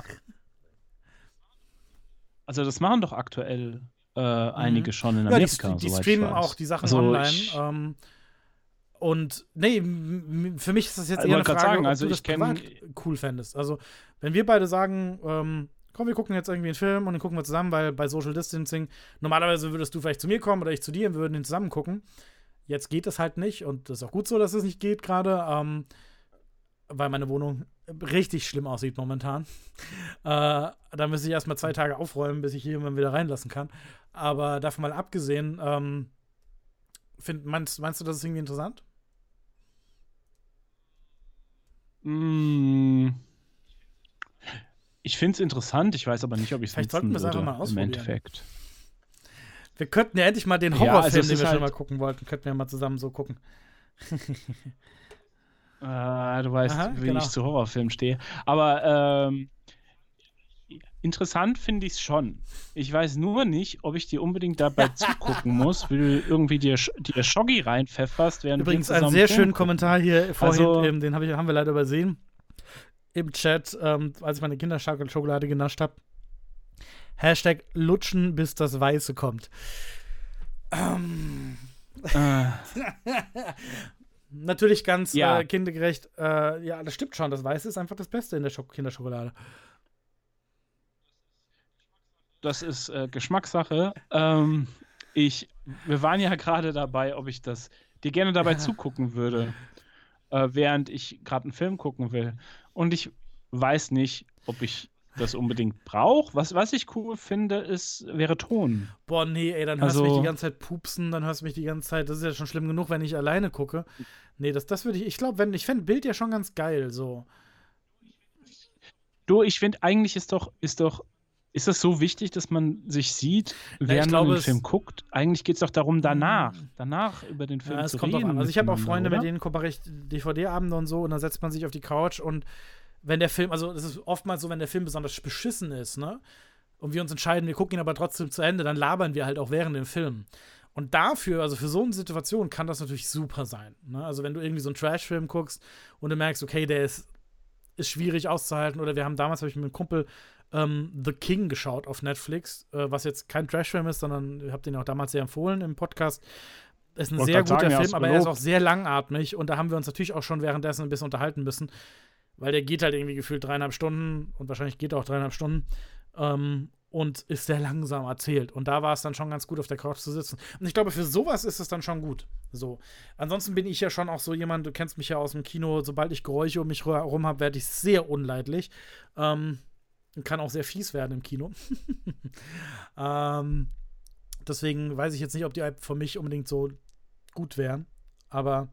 also das machen doch aktuell äh, einige mhm. schon in Amerika. Ja, die, die streamen auch die Sachen also online. Ich, ähm, und nee, für mich ist das jetzt eher eine Frage, sagen, also ob du das privat cool fändest. Also, wenn wir beide sagen, ähm, komm, wir gucken jetzt irgendwie einen Film und den gucken wir zusammen, weil bei Social Distancing, normalerweise würdest du vielleicht zu mir kommen oder ich zu dir und wir würden den zusammen gucken. Jetzt geht das halt nicht und das ist auch gut so, dass es nicht geht gerade, ähm, weil meine Wohnung richtig schlimm aussieht momentan. äh, da müsste ich erstmal zwei Tage aufräumen, bis ich jemanden wieder reinlassen kann. Aber davon mal abgesehen, ähm, find, meinst, meinst du, das ist irgendwie interessant? Mm. Ich finde es interessant, ich weiß aber nicht, ob ich es Vielleicht sollten wir es einfach mal ausprobieren. Im Endeffekt. Wir könnten ja endlich mal den Horrorfilm, ja, also den wir halt schon mal gucken wollten, könnten wir mal zusammen so gucken. [laughs] äh, du weißt, Aha, wie genau. ich zu Horrorfilmen stehe. Aber ähm, interessant finde ich es schon. Ich weiß nur nicht, ob ich dir unbedingt dabei [laughs] zugucken muss, wie du irgendwie dir, dir Schoggi reinpfefferst. Während Übrigens einen sehr schönen Kommentar hier vorhin, also, ähm, den hab ich, haben wir leider übersehen. Im Chat, ähm, als ich meine Kinderschokolade genascht habe. Hashtag lutschen, bis das Weiße kommt. Ähm. Äh. [laughs] Natürlich ganz ja. äh, kindergerecht. Äh, ja, das stimmt schon. Das Weiße ist einfach das Beste in der Schok Kinderschokolade das ist äh, Geschmackssache. Ähm, ich, wir waren ja gerade dabei, ob ich das dir gerne dabei [laughs] zugucken würde, äh, während ich gerade einen Film gucken will. Und ich weiß nicht, ob ich das unbedingt brauche. Was, was ich cool finde, ist, wäre Ton. Boah, nee, ey, dann hörst also, du mich die ganze Zeit pupsen, dann hörst du mich die ganze Zeit. Das ist ja schon schlimm genug, wenn ich alleine gucke. Nee, das, das würde ich, ich glaube, wenn, ich fände Bild ja schon ganz geil, so. Du, ich finde, eigentlich ist doch, ist doch ist das so wichtig, dass man sich sieht, während glaube, man den Film guckt? Eigentlich geht es doch darum, danach, hm. danach über den Film ja, zu reden. Also ich habe auch Freunde, oder? mit denen kooperiere ich DVD-Abende und so und dann setzt man sich auf die Couch und wenn der Film, also es ist oftmals so, wenn der Film besonders beschissen ist, ne? Und wir uns entscheiden, wir gucken ihn aber trotzdem zu Ende, dann labern wir halt auch während dem Film. Und dafür, also für so eine Situation, kann das natürlich super sein. Ne? Also wenn du irgendwie so einen Trash-Film guckst und du merkst, okay, der ist, ist schwierig auszuhalten, oder wir haben damals, habe ich mit einem Kumpel ähm, The King geschaut auf Netflix, äh, was jetzt kein Trashfilm ist, sondern ich habe den auch damals sehr empfohlen im Podcast. Ist ein sehr guter sagen, Film, aber er ist auch sehr langatmig und da haben wir uns natürlich auch schon währenddessen ein bisschen unterhalten müssen, weil der geht halt irgendwie gefühlt dreieinhalb Stunden und wahrscheinlich geht er auch dreieinhalb Stunden ähm, und ist sehr langsam erzählt. Und da war es dann schon ganz gut, auf der Couch zu sitzen. Und ich glaube, für sowas ist es dann schon gut. So. Ansonsten bin ich ja schon auch so jemand, du kennst mich ja aus dem Kino, sobald ich Geräusche um mich herum habe, werde ich sehr unleidlich. Ähm, kann auch sehr fies werden im Kino. [laughs] ähm, deswegen weiß ich jetzt nicht, ob die für mich unbedingt so gut wären. Aber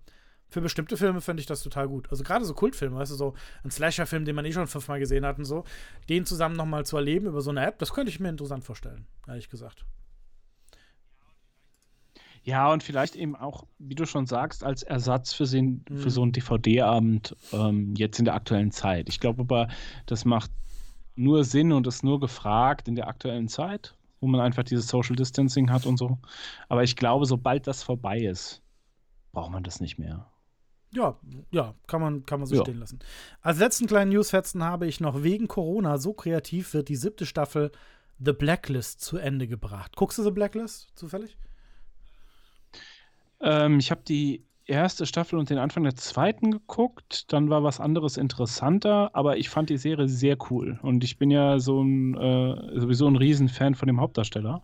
für bestimmte Filme fände ich das total gut. Also gerade so Kultfilme, weißt du, so ein Slasher-Film, den man eh schon fünfmal gesehen hat und so, den zusammen nochmal zu erleben über so eine App, das könnte ich mir interessant vorstellen, ehrlich gesagt. Ja, und vielleicht eben auch, wie du schon sagst, als Ersatz für, den, mhm. für so einen DVD-Abend ähm, jetzt in der aktuellen Zeit. Ich glaube aber, das macht nur Sinn und ist nur gefragt in der aktuellen Zeit, wo man einfach dieses Social Distancing hat und so. Aber ich glaube, sobald das vorbei ist, braucht man das nicht mehr. Ja, ja, kann man, kann man so ja. stehen lassen. Als letzten kleinen Newsfetzen habe ich noch wegen Corona so kreativ wird die siebte Staffel The Blacklist zu Ende gebracht. Guckst du The Blacklist zufällig? Ähm, ich habe die erste Staffel und den Anfang der zweiten geguckt. Dann war was anderes interessanter, aber ich fand die Serie sehr cool. Und ich bin ja so ein, äh, sowieso ein Riesenfan von dem Hauptdarsteller.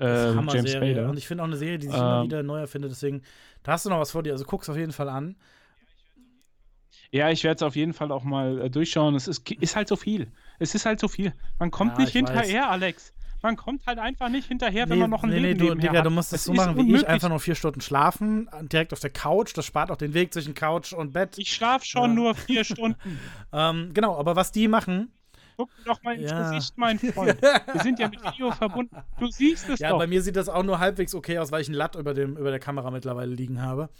Äh, James Spader. Und ich finde auch eine Serie, die sich ähm, immer wieder neu erfindet. Deswegen, da hast du noch was vor dir. Also guck's auf jeden Fall an. Ja, ich werde es auf jeden Fall auch mal äh, durchschauen. Es ist, ist halt so viel. Es ist halt so viel. Man kommt ja, nicht hinterher, weiß. Alex man kommt halt einfach nicht hinterher, wenn nee, man noch ein nee, Leben nee, du, Digga, hat. du musst das, das so machen wie unmöglich. ich, einfach nur vier Stunden schlafen, direkt auf der Couch, das spart auch den Weg zwischen Couch und Bett. Ich schlafe schon ja. nur vier [laughs] Stunden. ähm, genau, aber was die machen, Guck doch mal ins ja. Gesicht, mein [laughs] Freund. Wir sind ja mit Video verbunden. Du siehst es ja, doch. Ja, bei mir sieht das auch nur halbwegs okay aus, weil ich ein Latt über, dem, über der Kamera mittlerweile liegen habe.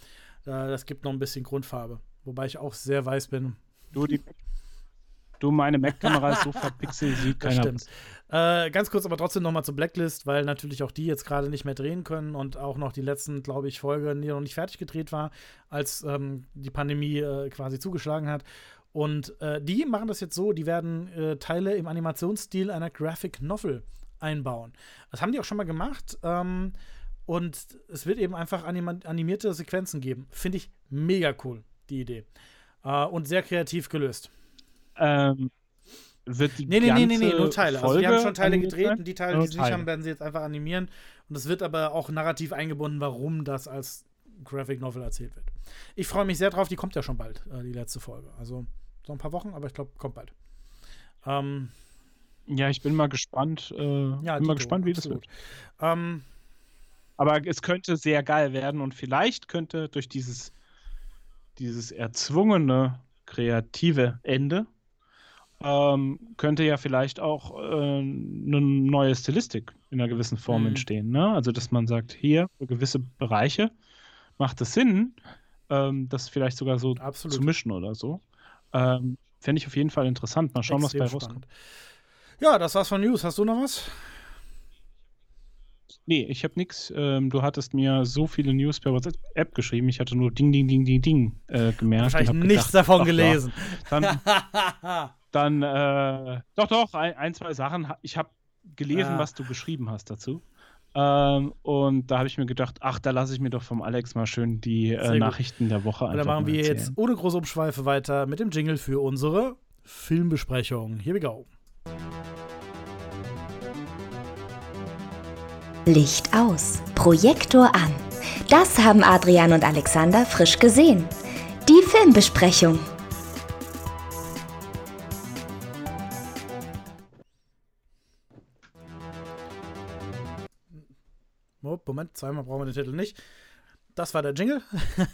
Das gibt noch ein bisschen Grundfarbe. Wobei ich auch sehr weiß bin. Du, die Du, meine Mac-Kamera ist so verpixelt, sieht keiner. Stimmt. Äh, ganz kurz aber trotzdem nochmal zur Blacklist, weil natürlich auch die jetzt gerade nicht mehr drehen können und auch noch die letzten, glaube ich, Folgen, die noch nicht fertig gedreht war, als ähm, die Pandemie äh, quasi zugeschlagen hat. Und äh, die machen das jetzt so, die werden äh, Teile im Animationsstil einer Graphic Novel einbauen. Das haben die auch schon mal gemacht. Ähm, und es wird eben einfach anim animierte Sequenzen geben. Finde ich mega cool, die Idee. Äh, und sehr kreativ gelöst. Ähm, wird die nee, nee, ganze nee, nee, nee, nur Teile. Folge also, die haben schon Teile gedreht sein? und die Teile, Nur die sie nicht Teile. haben, werden sie jetzt einfach animieren. Und es wird aber auch narrativ eingebunden, warum das als Graphic Novel erzählt wird. Ich freue mich sehr drauf, die kommt ja schon bald, äh, die letzte Folge. Also so ein paar Wochen, aber ich glaube, kommt bald. Ähm, Ja, ich bin mal gespannt. Äh, ja, bin mal gespannt, wie das absolut. wird. Ähm, Aber es könnte sehr geil werden und vielleicht könnte durch dieses, dieses erzwungene kreative Ende ähm, könnte ja vielleicht auch äh, eine neue Stilistik in einer gewissen Form Mhm. entstehen. Ne? Also, dass man sagt, hier für gewisse Bereiche macht es Sinn, ähm, das vielleicht sogar so Absolut. zu mischen oder so. Ähm, Fände ich auf jeden Fall interessant. Mal schauen, was extrem bei rauskommt. Ja, das war's von News. Hast du noch was? Nee, ich habe nichts. Ähm, du hattest mir so viele News per WhatsApp geschrieben. Ich hatte nur Ding, Ding, Ding, Ding, Ding äh, gemerkt. Wahrscheinlich nichts gedacht, davon ach ja, gelesen. Dann, [laughs] dann äh, doch, doch, ein, ein, zwei Sachen. Ich habe gelesen, Ah. was du geschrieben hast dazu. Ähm, und da habe ich mir gedacht, ach, da lasse ich mir doch vom Alex mal schön die äh. Nachrichten der Woche Und einfach dann machen wir erzählen. jetzt ohne große Umschweife weiter mit dem Jingle für unsere Filmbesprechung. Here we go. Licht aus, Projektor an. Das haben Adrian und Alexander frisch gesehen. Die Filmbesprechung. Moment, zweimal brauchen wir den Titel nicht. Das war der Jingle.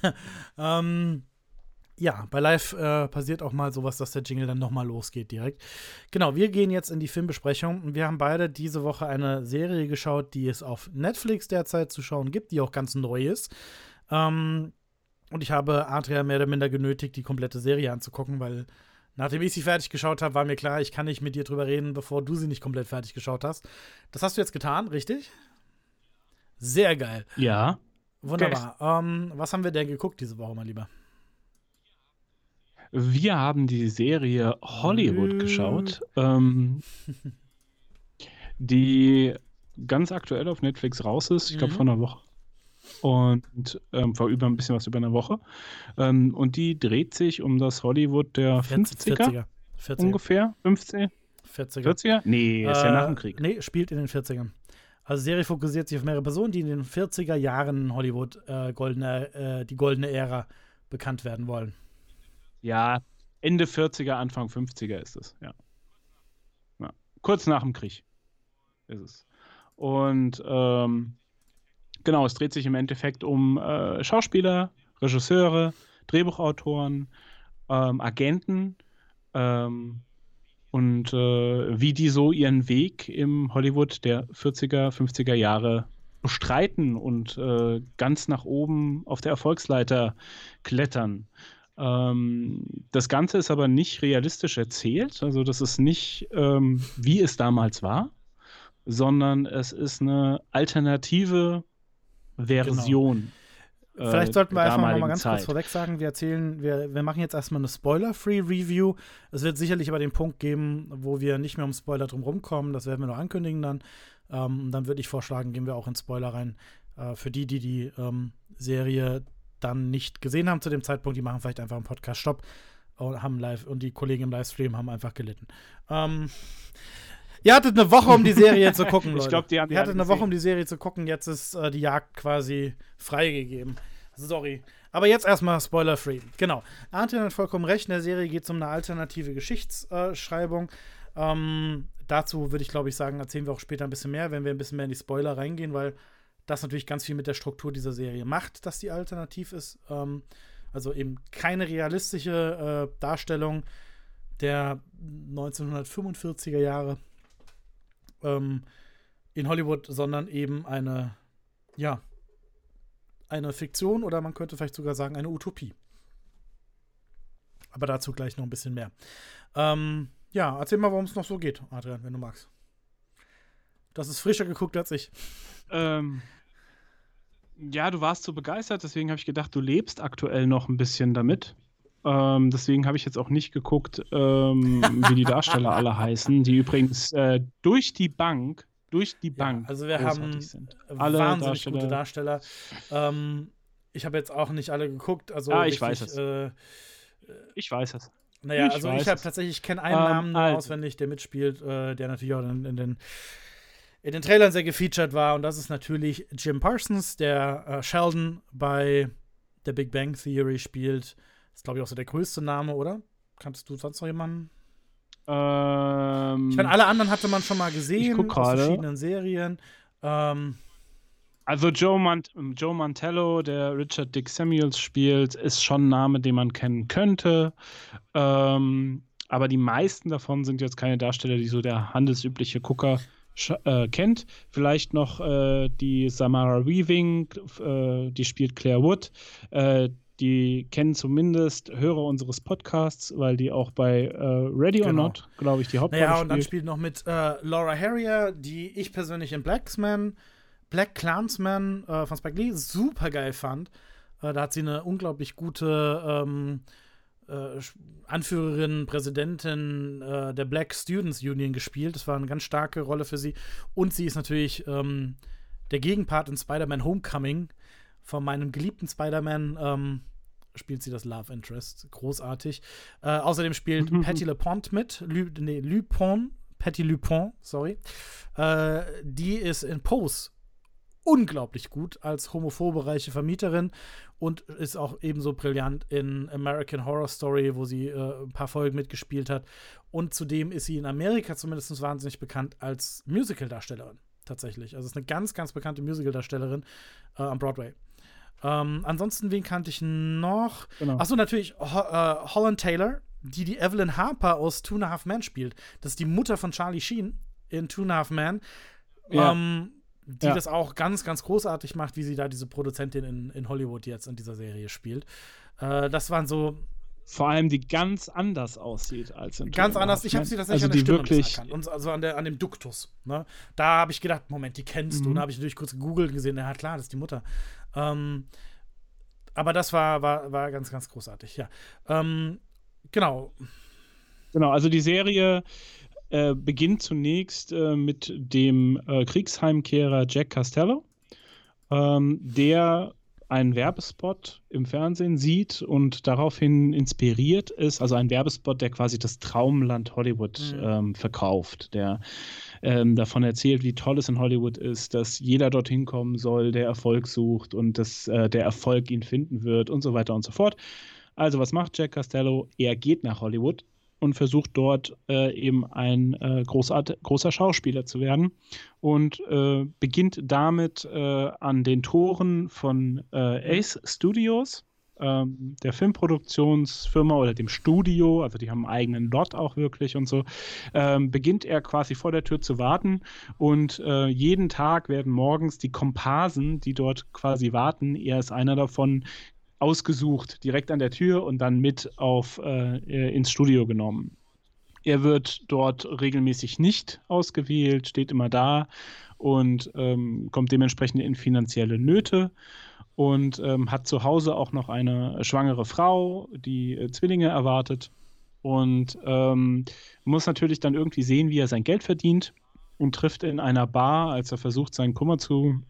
[laughs] ähm, ja, bei Live äh, passiert auch mal sowas, dass der Jingle dann nochmal losgeht direkt. Genau, wir gehen jetzt in die Filmbesprechung wir haben beide diese Woche eine Serie geschaut, die es auf Netflix derzeit zu schauen gibt, die auch ganz neu ist. Ähm, und ich habe Adrian mehr oder minder genötigt, die komplette Serie anzugucken, weil nachdem ich sie fertig geschaut habe, war mir klar, ich kann nicht mit dir drüber reden, bevor du sie nicht komplett fertig geschaut hast. Das hast du jetzt getan, richtig? Sehr geil. Ja. Wunderbar. Ähm, was haben wir denn geguckt diese Woche, mein Lieber? Wir haben die Serie Hollywood geschaut, ähm, [laughs] die ganz aktuell auf Netflix raus ist, ich glaube Mhm. vor einer Woche. Und ähm, vor über ein bisschen was über einer Woche. Ähm, und die dreht sich um das Hollywood der 50er 40er. 40er. ungefähr. 15? 40er. 40er? Nee, ist ja Äh, nach dem Krieg. Nee, spielt in den 40ern. Also die Serie fokussiert sich auf mehrere Personen, die in den 40er Jahren in Hollywood äh, goldene, äh, die goldene Ära bekannt werden wollen. Ja, Ende 40er, Anfang 50er ist es, ja. ja. Kurz nach dem Krieg ist es. Und ähm, genau, es dreht sich im Endeffekt um äh, Schauspieler, Regisseure, Drehbuchautoren, ähm, Agenten ähm, und äh, wie die so ihren Weg im Hollywood der 40er, 50er Jahre bestreiten und äh, ganz nach oben auf der Erfolgsleiter klettern. Ähm, das Ganze ist aber nicht realistisch erzählt, also das ist nicht, ähm, wie es damals war, sondern es ist eine alternative Version. äh, Vielleicht sollten wir einfach mal ganz kurz Zeit. vorweg sagen, wir erzählen, wir, wir machen jetzt erstmal eine Spoiler-Free Review. Es wird sicherlich aber den Punkt geben, wo wir nicht mehr um Spoiler drum rumkommen. Das werden wir noch ankündigen dann. Ähm, dann würde ich vorschlagen, gehen wir auch in Spoiler rein. Äh, für die, die die ähm, Serie dann nicht gesehen haben zu dem Zeitpunkt, die machen vielleicht einfach einen Podcast-Stopp und haben live und die Kollegen im Livestream haben einfach gelitten. Ähm, ihr hattet eine Woche, um die Serie zu gucken, [laughs] Ich Leute. glaub, die haben die ihr hattet eine Woche, gesehen. um die Serie zu gucken. Jetzt ist äh, die Jagd quasi freigegeben. Sorry. Aber jetzt erstmal spoiler-free. Genau. Artin hat vollkommen recht. In der Serie geht es um eine alternative Geschichtsschreibung. Ähm, dazu würde ich, glaube ich, sagen, erzählen wir auch später ein bisschen mehr, wenn wir ein bisschen mehr in die Spoiler reingehen, weil das natürlich ganz viel mit der Struktur dieser Serie macht, dass die alternativ ist. Ähm, also eben keine realistische äh, Darstellung der 1945er Jahre ähm, in Hollywood, sondern eben eine, ja, eine Fiktion oder man könnte vielleicht sogar sagen eine Utopie. Aber dazu gleich noch ein bisschen mehr. Ähm, ja, erzähl mal, worum es noch so geht, Adrian, wenn du magst. Das ist frischer geguckt als ich. Ähm, ja, du warst so begeistert, deswegen habe ich gedacht, du lebst aktuell noch ein bisschen damit. Ähm, deswegen habe ich jetzt auch nicht geguckt, ähm, wie die Darsteller alle heißen, die übrigens äh, durch die Bank durch die Bank. Ja, also wir haben sind. alle wahnsinnig Darsteller. gute Darsteller. Ähm, ich habe jetzt auch nicht alle geguckt. Also ah, ich richtig, weiß es. Äh, ich weiß es. Naja, ich also ich habe tatsächlich keinen einen ähm, Namen also. auswendig, der mitspielt, äh, der natürlich auch in, in, den in den Trailern sehr gefeatured war. Und das ist natürlich Jim Parsons, der äh, Sheldon bei der Big Bang Theory spielt. Ist, glaube ich, auch so der größte Name, oder? Kannst du sonst noch jemanden? Ähm, ich meine, alle anderen hatte man schon mal gesehen aus verschiedenen Serien. Ähm, also Joe, Mont Joe Mantello, der Richard Dick Samuels spielt, ist schon ein Name, den man kennen könnte. Ähm, aber die meisten davon sind jetzt keine Darsteller, die so der handelsübliche Gucker äh, kennt. Vielleicht noch äh, die Samara Weaving, äh, die spielt Claire Wood. Äh, die kennen zumindest Hörer unseres Podcasts, weil die auch bei äh, Ready genau. or Not, glaube ich, die Hauptrolle naja, und dann spielt noch mit äh, Laura Harrier, die ich persönlich in Blacksman, Black Clansman von Spike Lee super geil fand. da hat sie eine unglaublich gute ähm, äh, Anführerin, Präsidentin äh, der Black Students Union gespielt. Das war eine ganz starke Rolle für sie. Und sie ist natürlich ähm, der Gegenpart in Spider-Man Homecoming. Von meinem geliebten Spider-Man ähm, spielt sie das Love Interest. Großartig. Äh, außerdem spielt mhm. Patty LePont mit. Lu, nee, Lupon. Patty Lupon, sorry. Äh, die ist in Pose unglaublich gut als homophobe reiche Vermieterin und ist auch ebenso brillant in American Horror Story, wo sie äh, ein paar Folgen mitgespielt hat. Und zudem ist sie in Amerika zumindest wahnsinnig bekannt als Musical-Darstellerin. Tatsächlich. Also ist eine ganz, ganz bekannte Musical-Darstellerin äh, am Broadway. Ähm, ansonsten, wen kannte ich noch? Genau. Achso, natürlich Ho äh, Holland Taylor, die die Evelyn Harper aus Two and a Half Men spielt. Das ist die Mutter von Charlie Sheen in Two and a Half Men. Ja. Ähm, die ja. das auch ganz, ganz großartig macht, wie sie da diese Produzentin in, in Hollywood jetzt in dieser Serie spielt. Äh, das waren so. Vor allem, die ganz anders aussieht als in Ganz anders. Ich habe sie tatsächlich also an der Stimme wirklich erkannt. Und also an, der, an dem Duktus. Ne? Da habe ich gedacht, Moment, die kennst mhm. du. Und da habe ich natürlich kurz gegoogelt und gesehen, ja klar, das ist die Mutter. Ähm, aber das war, war, war ganz, ganz großartig, ja. Ähm, genau. Genau, also die Serie äh, beginnt zunächst äh, mit dem äh, Kriegsheimkehrer Jack Costello, ähm, der einen Werbespot im Fernsehen sieht und daraufhin inspiriert ist, also ein Werbespot, der quasi das Traumland Hollywood mhm. ähm, verkauft, der ähm, davon erzählt, wie toll es in Hollywood ist, dass jeder dorthin kommen soll, der Erfolg sucht und dass äh, der Erfolg ihn finden wird und so weiter und so fort. Also was macht Jack Costello? Er geht nach Hollywood, und versucht dort äh, eben ein äh, großer Schauspieler zu werden und äh, beginnt damit äh, an den Toren von äh, Ace Studios, ähm, der Filmproduktionsfirma oder dem Studio, also die haben einen eigenen Lot auch wirklich und so, ähm, beginnt er quasi vor der Tür zu warten und äh, jeden Tag werden morgens die Komparsen, die dort quasi warten, er ist einer davon, ausgesucht, direkt an der Tür und dann mit auf äh, äh, ins Studio genommen. Er wird dort regelmäßig nicht ausgewählt, steht immer da und ähm, kommt dementsprechend in finanzielle Nöte und ähm, hat zu Hause auch noch eine schwangere Frau, die äh, Zwillinge erwartet und ähm, muss natürlich dann irgendwie sehen, wie er sein Geld verdient und trifft in einer Bar, als er versucht, seinen Kummer zu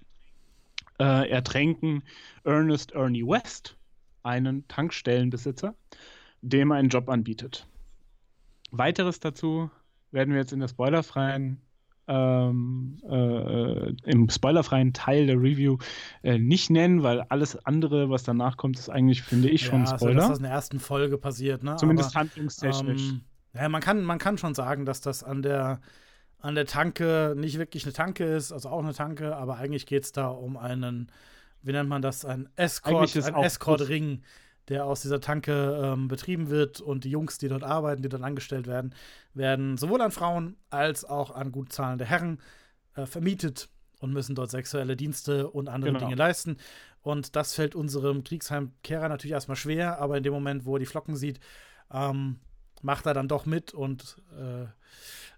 äh, ertränken, Ernest Ernie West, einen Tankstellenbesitzer, dem einen Job anbietet. Weiteres dazu werden wir jetzt in der spoilerfreien ähm, äh, im spoilerfreien Teil der Review äh, nicht nennen, weil alles andere, was danach kommt, ist eigentlich, finde ich, schon ja, Spoiler. Also das ist in der ersten Folge passiert, ne? Zumindest Aber, handlungstechnisch. Ähm, ja, man kann, man kann schon sagen, dass das an der, an der Tanke nicht wirklich eine Tanke ist, also auch eine Tanke, aber eigentlich geht es da um einen wie nennt man das, ein Escort, ein Escort-Ring, der aus dieser Tanke ähm, betrieben wird und die Jungs, die dort arbeiten, die dort angestellt werden, werden sowohl an Frauen als auch an gut zahlende Herren äh, vermietet und müssen dort sexuelle Dienste und andere genau. Dinge leisten. Und das fällt unserem Kriegsheimkehrer natürlich erstmal schwer, aber in dem Moment, wo er die Flocken sieht, ähm, macht er dann doch mit und äh,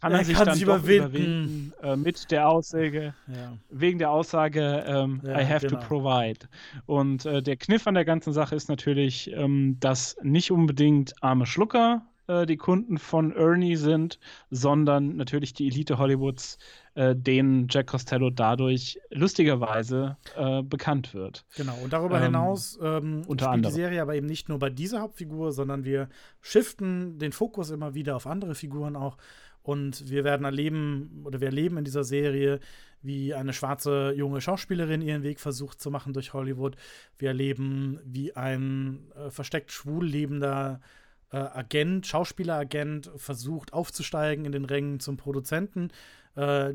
kann er, er sich kann dann sich überwinden, überwinden äh, mit der Aussage, ja. wegen der Aussage, ähm, ja, I have genau. to provide. Und äh, der Kniff an der ganzen Sache ist natürlich, ähm, dass nicht unbedingt arme Schlucker äh, die Kunden von Ernie sind, sondern natürlich die Elite Hollywoods, äh, denen Jack Costello dadurch lustigerweise äh, bekannt wird. Genau, und darüber ähm, hinaus ähm, unter anderem. die Serie aber eben nicht nur bei dieser Hauptfigur, sondern wir shiften den Fokus immer wieder auf andere Figuren auch. Und wir werden erleben, oder wir erleben in dieser Serie, wie eine schwarze junge Schauspielerin ihren Weg versucht zu machen durch Hollywood. Wir erleben, wie ein äh, versteckt schwul lebender äh, Agent, Schauspieleragent, versucht aufzusteigen in den Rängen zum Produzenten. Äh,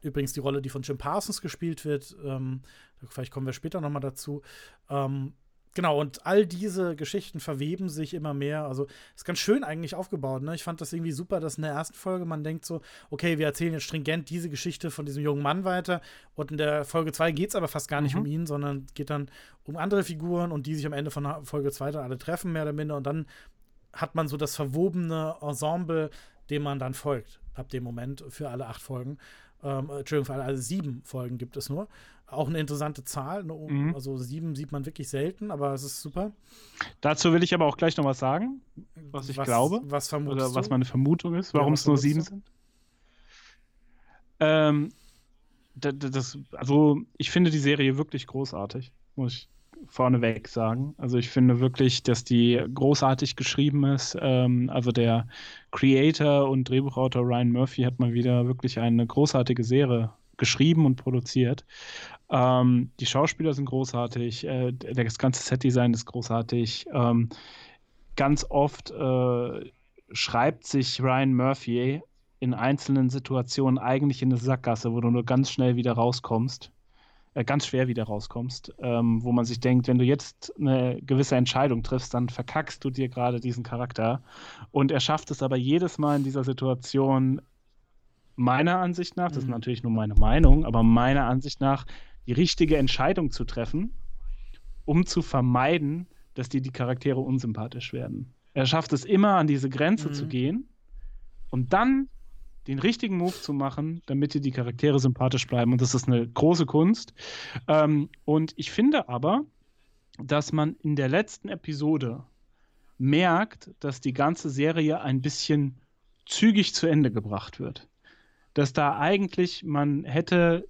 übrigens die Rolle, die von Jim Parsons gespielt wird. Ähm, vielleicht kommen wir später noch mal dazu. Ähm, Genau, und all diese Geschichten verweben sich immer mehr. Also ist ganz schön eigentlich aufgebaut. Ne? Ich fand das irgendwie super, dass in der ersten Folge man denkt so, okay, wir erzählen jetzt stringent diese Geschichte von diesem jungen Mann weiter. Und in der Folge 2 geht es aber fast gar nicht mhm. um ihn, sondern geht dann um andere Figuren und die sich am Ende von Folge 2 dann alle treffen, mehr oder minder. Und dann hat man so das verwobene Ensemble, dem man dann folgt, ab dem Moment für alle acht Folgen. Ähm, Entschuldigung, für alle, alle sieben Folgen gibt es nur. Auch eine interessante Zahl. Ne? Mhm. Also sieben sieht man wirklich selten, aber es ist super. Dazu will ich aber auch gleich noch was sagen, was ich was, glaube. Was vermutest Oder was meine Vermutung ist, warum ja, es nur sieben du? sind. Ähm, das, also ich finde die Serie wirklich großartig, muss ich vorneweg sagen. Also ich finde wirklich, dass die großartig geschrieben ist. Ähm, also der Creator und Drehbuchautor Ryan Murphy hat mal wieder wirklich eine großartige Serie geschrieben und produziert. Ähm, die Schauspieler sind großartig, äh, das ganze Setdesign ist großartig. Ähm, ganz oft äh, schreibt sich Ryan Murphy in einzelnen Situationen eigentlich in eine Sackgasse, wo du nur ganz schnell wieder rauskommst, ganz schwer wieder rauskommst, ähm, wo man sich denkt, wenn du jetzt eine gewisse Entscheidung triffst, dann verkackst du dir gerade diesen Charakter. Und er schafft es aber jedes Mal in dieser Situation meiner Ansicht nach, das ist mhm. natürlich nur meine Meinung, aber meiner Ansicht nach die richtige Entscheidung zu treffen, um zu vermeiden, dass dir die Charaktere unsympathisch werden. Er schafft es immer, an diese Grenze mhm. zu gehen und dann den richtigen Move zu machen, damit dir die Charaktere sympathisch bleiben. Und das ist eine große Kunst. Ähm, und ich finde aber, dass man in der letzten Episode merkt, dass die ganze Serie ein bisschen zügig zu Ende gebracht wird dass da eigentlich man hätte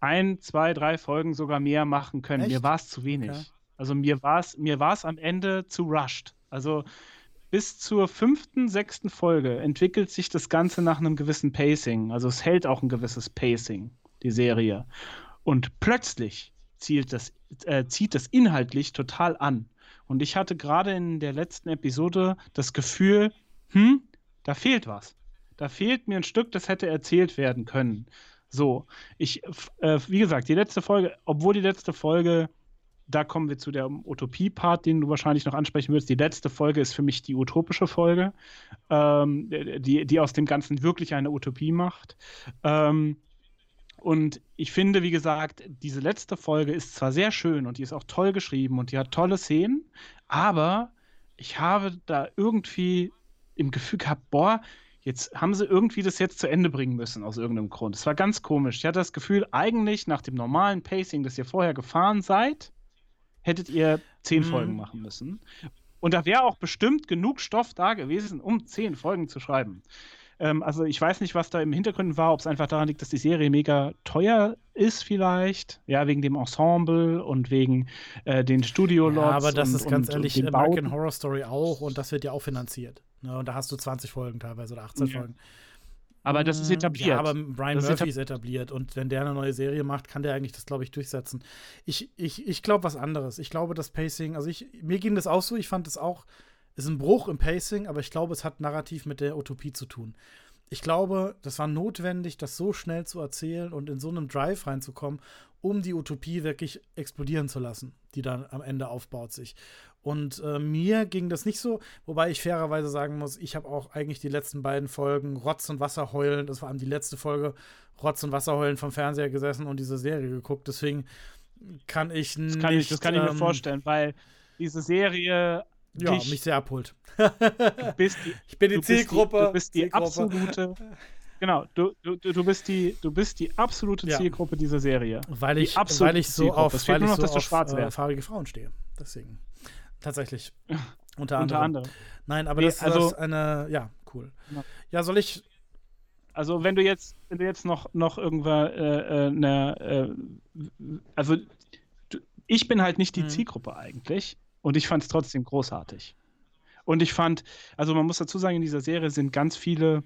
ein, zwei, drei Folgen sogar mehr machen können. Echt? Mir war es zu wenig. Okay. Also mir war es mir war's am Ende zu rushed. Also bis zur fünften, sechsten Folge entwickelt sich das Ganze nach einem gewissen Pacing. Also es hält auch ein gewisses Pacing, die Serie. Und plötzlich zielt das, äh, zieht das inhaltlich total an. Und ich hatte gerade in der letzten Episode das Gefühl, hm, da fehlt was. Da fehlt mir ein Stück, das hätte erzählt werden können. So, ich, äh, wie gesagt, die letzte Folge, obwohl die letzte Folge, da kommen wir zu der Utopie-Part, den du wahrscheinlich noch ansprechen würdest. Die letzte Folge ist für mich die utopische Folge, ähm, die, die aus dem Ganzen wirklich eine Utopie macht. Ähm, und ich finde, wie gesagt, diese letzte Folge ist zwar sehr schön und die ist auch toll geschrieben und die hat tolle Szenen, aber ich habe da irgendwie im Gefühl gehabt, boah, Jetzt haben sie irgendwie das jetzt zu Ende bringen müssen, aus irgendeinem Grund. Es war ganz komisch. Ich hatte das Gefühl, eigentlich nach dem normalen Pacing, das ihr vorher gefahren seid, hättet ihr zehn mhm. Folgen machen müssen. Und da wäre auch bestimmt genug Stoff da gewesen, um zehn Folgen zu schreiben. Ähm, also ich weiß nicht, was da im Hintergrund war, ob es einfach daran liegt, dass die Serie mega teuer ist vielleicht. Ja, wegen dem Ensemble und wegen äh, den Studio-Lots. Ja, aber das und, ist ganz und, ehrlich und American Horror Story auch und das wird ja auch finanziert. Ne? Und da hast du 20 Folgen teilweise oder 18 ja. Folgen. Aber das ist mm, etabliert. Ja, aber Brian das Murphy ist etabliert. Und wenn der eine neue Serie macht, kann der eigentlich das, glaube ich, durchsetzen. Ich, ich, ich glaube was anderes. Ich glaube, das Pacing, also ich, mir ging das auch so, ich fand es auch, ist ein Bruch im Pacing, aber ich glaube, es hat narrativ mit der Utopie zu tun. Ich glaube, das war notwendig, das so schnell zu erzählen und in so einem Drive reinzukommen, um die Utopie wirklich explodieren zu lassen, die dann am Ende aufbaut sich. Und äh, mir ging das nicht so, wobei ich fairerweise sagen muss, ich habe auch eigentlich die letzten beiden Folgen Rotz und Wasser heulen, das war die letzte Folge Rotz und Wasser heulen vom Fernseher gesessen und diese Serie geguckt. Deswegen kann ich nicht. Das kann ich, das kann ich mir ähm, vorstellen, weil diese Serie ja, dich, mich sehr abholt. die, ich bin die Zielgruppe. Du bist die, du bist die absolute. Genau, du, du, du, bist die, du bist die absolute ja. Zielgruppe dieser Serie. Weil ich, weil ich so Zielgruppe. auf, weil ich noch, so auf äh, farbige Frauen stehe. Deswegen. Tatsächlich. [laughs] Unter anderem. Unter anderem. Nein, aber nee, das also, ist eine, ja, cool. Ja. ja, soll ich. Also wenn du jetzt, wenn du jetzt noch, noch irgendwann äh, eine, äh, äh, also du, ich bin halt nicht die mhm. Zielgruppe eigentlich und ich fand es trotzdem großartig. Und ich fand, also man muss dazu sagen, in dieser Serie sind ganz viele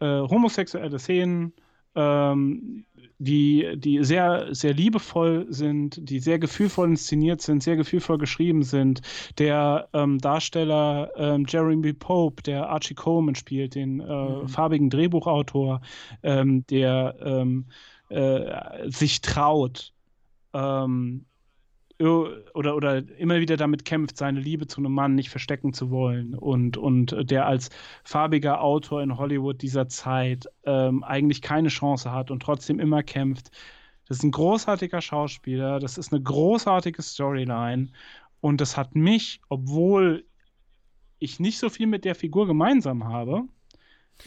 äh, homosexuelle Szenen, ähm, die, die sehr, sehr liebevoll sind, die sehr gefühlvoll inszeniert sind, sehr gefühlvoll geschrieben sind. Der ähm, Darsteller ähm, Jeremy Pope, der Archie Coleman spielt, den äh, mhm. farbigen Drehbuchautor, ähm, der ähm, äh, sich traut, ähm, oder, oder immer wieder damit kämpft, seine Liebe zu einem Mann nicht verstecken zu wollen und, und der als farbiger Autor in Hollywood dieser Zeit ähm, eigentlich keine Chance hat und trotzdem immer kämpft. Das ist ein großartiger Schauspieler, das ist eine großartige Storyline und das hat mich, obwohl ich nicht so viel mit der Figur gemeinsam habe,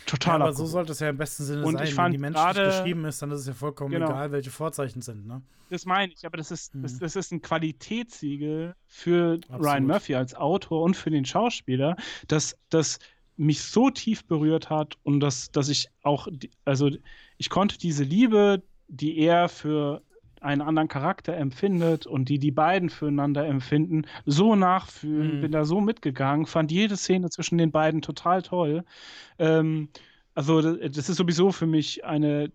Total. Ja, aber so sollte es ja im besten Sinne und sein. Wenn die Mensch nicht geschrieben ist, dann ist es ja vollkommen genau. egal, welche Vorzeichen sind. Ne? Das meine ich, aber das ist, mhm. das, das, ist ein Qualitätssiegel für Absolut. Ryan Murphy als Autor und für den Schauspieler, dass das mich so tief berührt hat und dass, dass ich auch, also ich konnte diese Liebe, die er für einen anderen Charakter empfindet und die die beiden füreinander empfinden, so nachfühlen, mhm. bin da so mitgegangen, fand jede Szene zwischen den beiden total toll. Ähm, also das ist sowieso für mich eine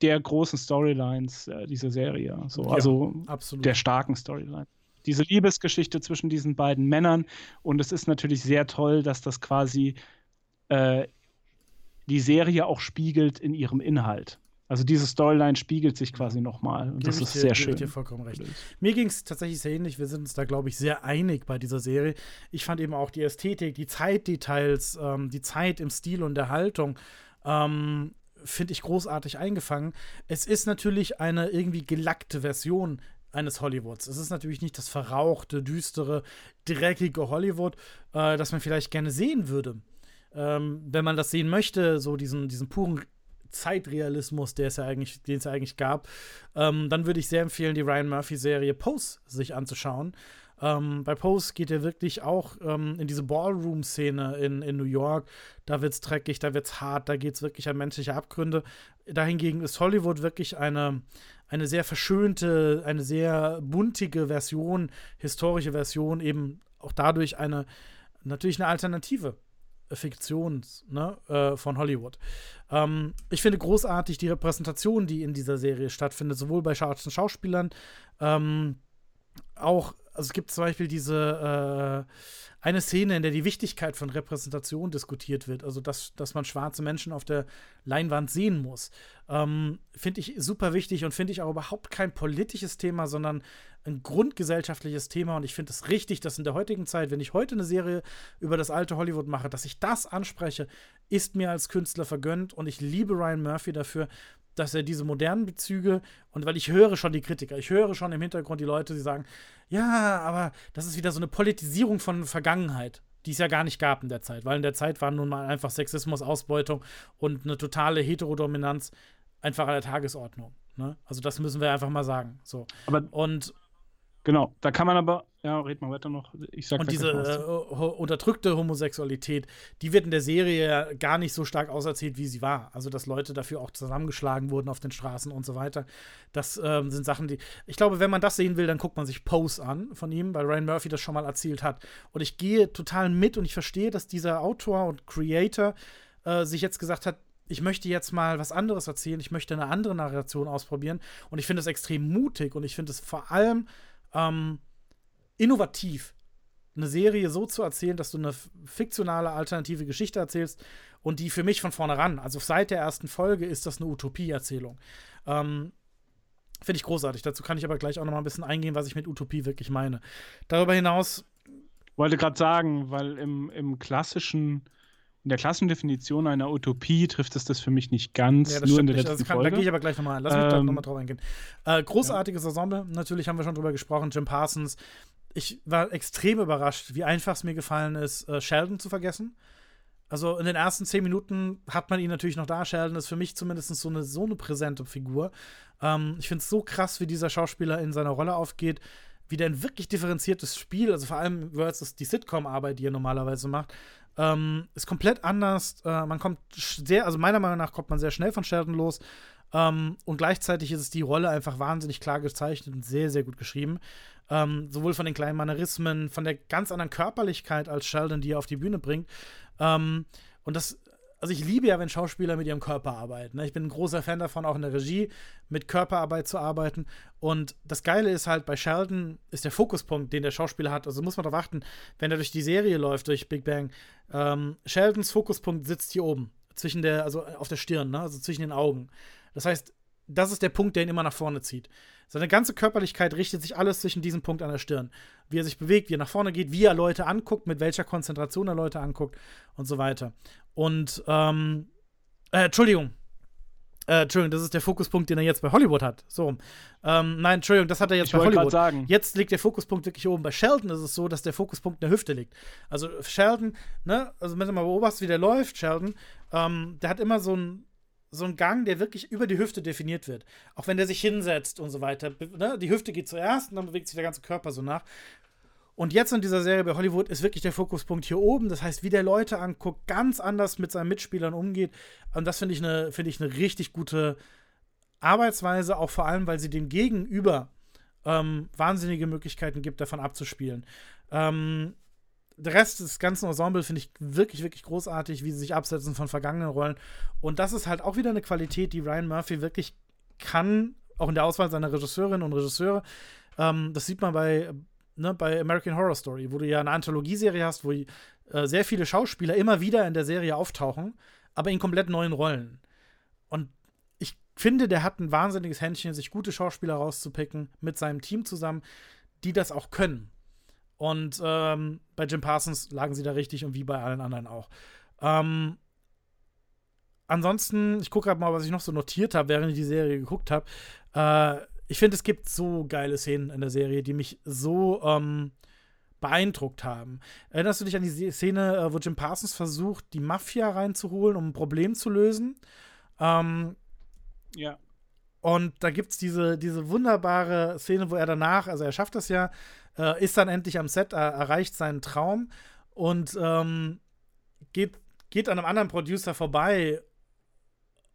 der großen Storylines äh, dieser Serie, so, ja, also absolut. der starken Storyline. Diese Liebesgeschichte zwischen diesen beiden Männern und es ist natürlich sehr toll, dass das quasi äh, die Serie auch spiegelt in ihrem Inhalt. Also diese Storyline spiegelt sich quasi nochmal und das ist dir, sehr schön. Ich dir vollkommen recht. Mir ging es tatsächlich sehr ähnlich. Wir sind uns da, glaube ich, sehr einig bei dieser Serie. Ich fand eben auch die Ästhetik, die Zeitdetails, ähm, die Zeit im Stil und der Haltung ähm, finde ich großartig eingefangen. Es ist natürlich eine irgendwie gelackte Version eines Hollywoods. Es ist natürlich nicht das verrauchte, düstere, dreckige Hollywood, äh, das man vielleicht gerne sehen würde. Ähm, wenn man das sehen möchte, so diesen, diesen puren Zeitrealismus, der es ja eigentlich, den es ja eigentlich gab, ähm, dann würde ich sehr empfehlen, die Ryan Murphy-Serie Pose sich anzuschauen. Ähm, bei Pose geht er wirklich auch ähm, in diese Ballroom-Szene in, in New York. Da wird es dreckig, da wird es hart, da geht es wirklich an menschliche Abgründe. Dahingegen ist Hollywood wirklich eine, eine sehr verschönte, eine sehr buntige Version, historische Version, eben auch dadurch eine, natürlich eine Alternative Fiktion ne, äh, von Hollywood. Ähm, ich finde großartig die Repräsentation, die in dieser Serie stattfindet, sowohl bei schwarzen Schauspielern, ähm, auch, also es gibt zum Beispiel diese äh, eine Szene, in der die Wichtigkeit von Repräsentation diskutiert wird, also dass, dass man schwarze Menschen auf der Leinwand sehen muss. Ähm, finde ich super wichtig und finde ich auch überhaupt kein politisches Thema, sondern ein grundgesellschaftliches Thema. Und ich finde es richtig, dass in der heutigen Zeit, wenn ich heute eine Serie über das alte Hollywood mache, dass ich das anspreche, ist mir als Künstler vergönnt. Und ich liebe Ryan Murphy dafür, dass er diese modernen Bezüge und weil ich höre schon die Kritiker, ich höre schon im Hintergrund die Leute, die sagen, ja, aber das ist wieder so eine Politisierung von Vergangenheit, die es ja gar nicht gab in der Zeit, weil in der Zeit war nun mal einfach Sexismus, Ausbeutung und eine totale Heterodominanz einfach an der Tagesordnung. Ne? Also das müssen wir einfach mal sagen. So. Aber und Genau, da kann man aber, ja, red mal weiter noch. Ich sag Und diese äh, unterdrückte Homosexualität, die wird in der Serie gar nicht so stark auserzählt, wie sie war. Also, dass Leute dafür auch zusammengeschlagen wurden auf den Straßen und so weiter. Das ähm, sind Sachen, die. Ich glaube, wenn man das sehen will, dann guckt man sich Pose an von ihm, weil Ryan Murphy das schon mal erzählt hat. Und ich gehe total mit und ich verstehe, dass dieser Autor und Creator äh, sich jetzt gesagt hat, ich möchte jetzt mal was anderes erzählen, ich möchte eine andere Narration ausprobieren. Und ich finde es extrem mutig und ich finde es vor allem ähm, innovativ, eine Serie so zu erzählen, dass du eine fiktionale alternative Geschichte erzählst und die für mich von vornherein, also seit der ersten Folge, ist das eine Utopie-Erzählung. Ähm, Finde ich großartig. Dazu kann ich aber gleich auch noch mal ein bisschen eingehen, was ich mit Utopie wirklich meine. Darüber hinaus. Wollte gerade sagen, weil im, im klassischen in der Klassendefinition einer Utopie trifft es das für mich nicht ganz. Ja, das nur in der nicht. letzten kann, Folge. Da gehe ich aber gleich nochmal ein. Lass mich ähm, da nochmal drauf eingehen. Äh, großartiges ja. Ensemble, natürlich haben wir schon drüber gesprochen. Jim Parsons. Ich war extrem überrascht, wie einfach es mir gefallen ist, äh, Sheldon zu vergessen. Also in den ersten zehn Minuten hat man ihn natürlich noch da. Sheldon ist für mich zumindest so eine, so eine präsente Figur. Ähm, ich finde es so krass, wie dieser Schauspieler in seiner Rolle aufgeht wieder ein wirklich differenziertes Spiel, also vor allem versus die Sitcom-Arbeit, die er normalerweise macht, ähm, ist komplett anders. Äh, man kommt sehr, also meiner Meinung nach kommt man sehr schnell von Sheldon los. Ähm, und gleichzeitig ist es die Rolle einfach wahnsinnig klar gezeichnet und sehr, sehr gut geschrieben. Ähm, sowohl von den kleinen Mannerismen, von der ganz anderen Körperlichkeit als Sheldon, die er auf die Bühne bringt. Ähm, und das also ich liebe ja, wenn Schauspieler mit ihrem Körper arbeiten. Ne? Ich bin ein großer Fan davon, auch in der Regie mit Körperarbeit zu arbeiten. Und das Geile ist halt, bei Sheldon ist der Fokuspunkt, den der Schauspieler hat. Also muss man darauf achten, wenn er durch die Serie läuft, durch Big Bang. Ähm, Sheldons Fokuspunkt sitzt hier oben, zwischen der, also auf der Stirn, ne? also zwischen den Augen. Das heißt, das ist der Punkt, der ihn immer nach vorne zieht. Seine ganze Körperlichkeit richtet sich alles zwischen diesem Punkt an der Stirn. Wie er sich bewegt, wie er nach vorne geht, wie er Leute anguckt, mit welcher Konzentration er Leute anguckt und so weiter. Und, ähm, äh, Entschuldigung. Äh, Entschuldigung, das ist der Fokuspunkt, den er jetzt bei Hollywood hat. So. Ähm, nein, Entschuldigung, das hat er jetzt ich bei Hollywood. Sagen. Jetzt liegt der Fokuspunkt wirklich oben. Bei Sheldon ist es so, dass der Fokuspunkt in der Hüfte liegt. Also Sheldon, ne, also wenn du mal beobachtest, wie der läuft, Sheldon, ähm, der hat immer so ein so ein Gang, der wirklich über die Hüfte definiert wird. Auch wenn der sich hinsetzt und so weiter. Ne? Die Hüfte geht zuerst und dann bewegt sich der ganze Körper so nach. Und jetzt in dieser Serie bei Hollywood ist wirklich der Fokuspunkt hier oben. Das heißt, wie der Leute anguckt, ganz anders mit seinen Mitspielern umgeht. Und das finde ich eine find eine richtig gute Arbeitsweise, auch vor allem, weil sie dem Gegenüber ähm, wahnsinnige Möglichkeiten gibt, davon abzuspielen. Ähm, der Rest des ganzen Ensemble finde ich wirklich, wirklich großartig, wie sie sich absetzen von vergangenen Rollen. Und das ist halt auch wieder eine Qualität, die Ryan Murphy wirklich kann, auch in der Auswahl seiner Regisseurinnen und Regisseure. Ähm, das sieht man bei, ne, bei American Horror Story, wo du ja eine Anthologieserie hast, wo äh, sehr viele Schauspieler immer wieder in der Serie auftauchen, aber in komplett neuen Rollen. Und ich finde, der hat ein wahnsinniges Händchen, sich gute Schauspieler rauszupicken mit seinem Team zusammen, die das auch können. Und ähm, bei Jim Parsons lagen sie da richtig und wie bei allen anderen auch. Ähm, ansonsten, ich gucke gerade mal, was ich noch so notiert habe, während ich die Serie geguckt habe. Äh, ich finde, es gibt so geile Szenen in der Serie, die mich so ähm, beeindruckt haben. Erinnerst du dich an die Szene, äh, wo Jim Parsons versucht, die Mafia reinzuholen, um ein Problem zu lösen? Ähm, ja. Und da gibt es diese, diese wunderbare Szene, wo er danach, also er schafft das ja, äh, ist dann endlich am Set, er erreicht seinen Traum und ähm, geht, geht an einem anderen Producer vorbei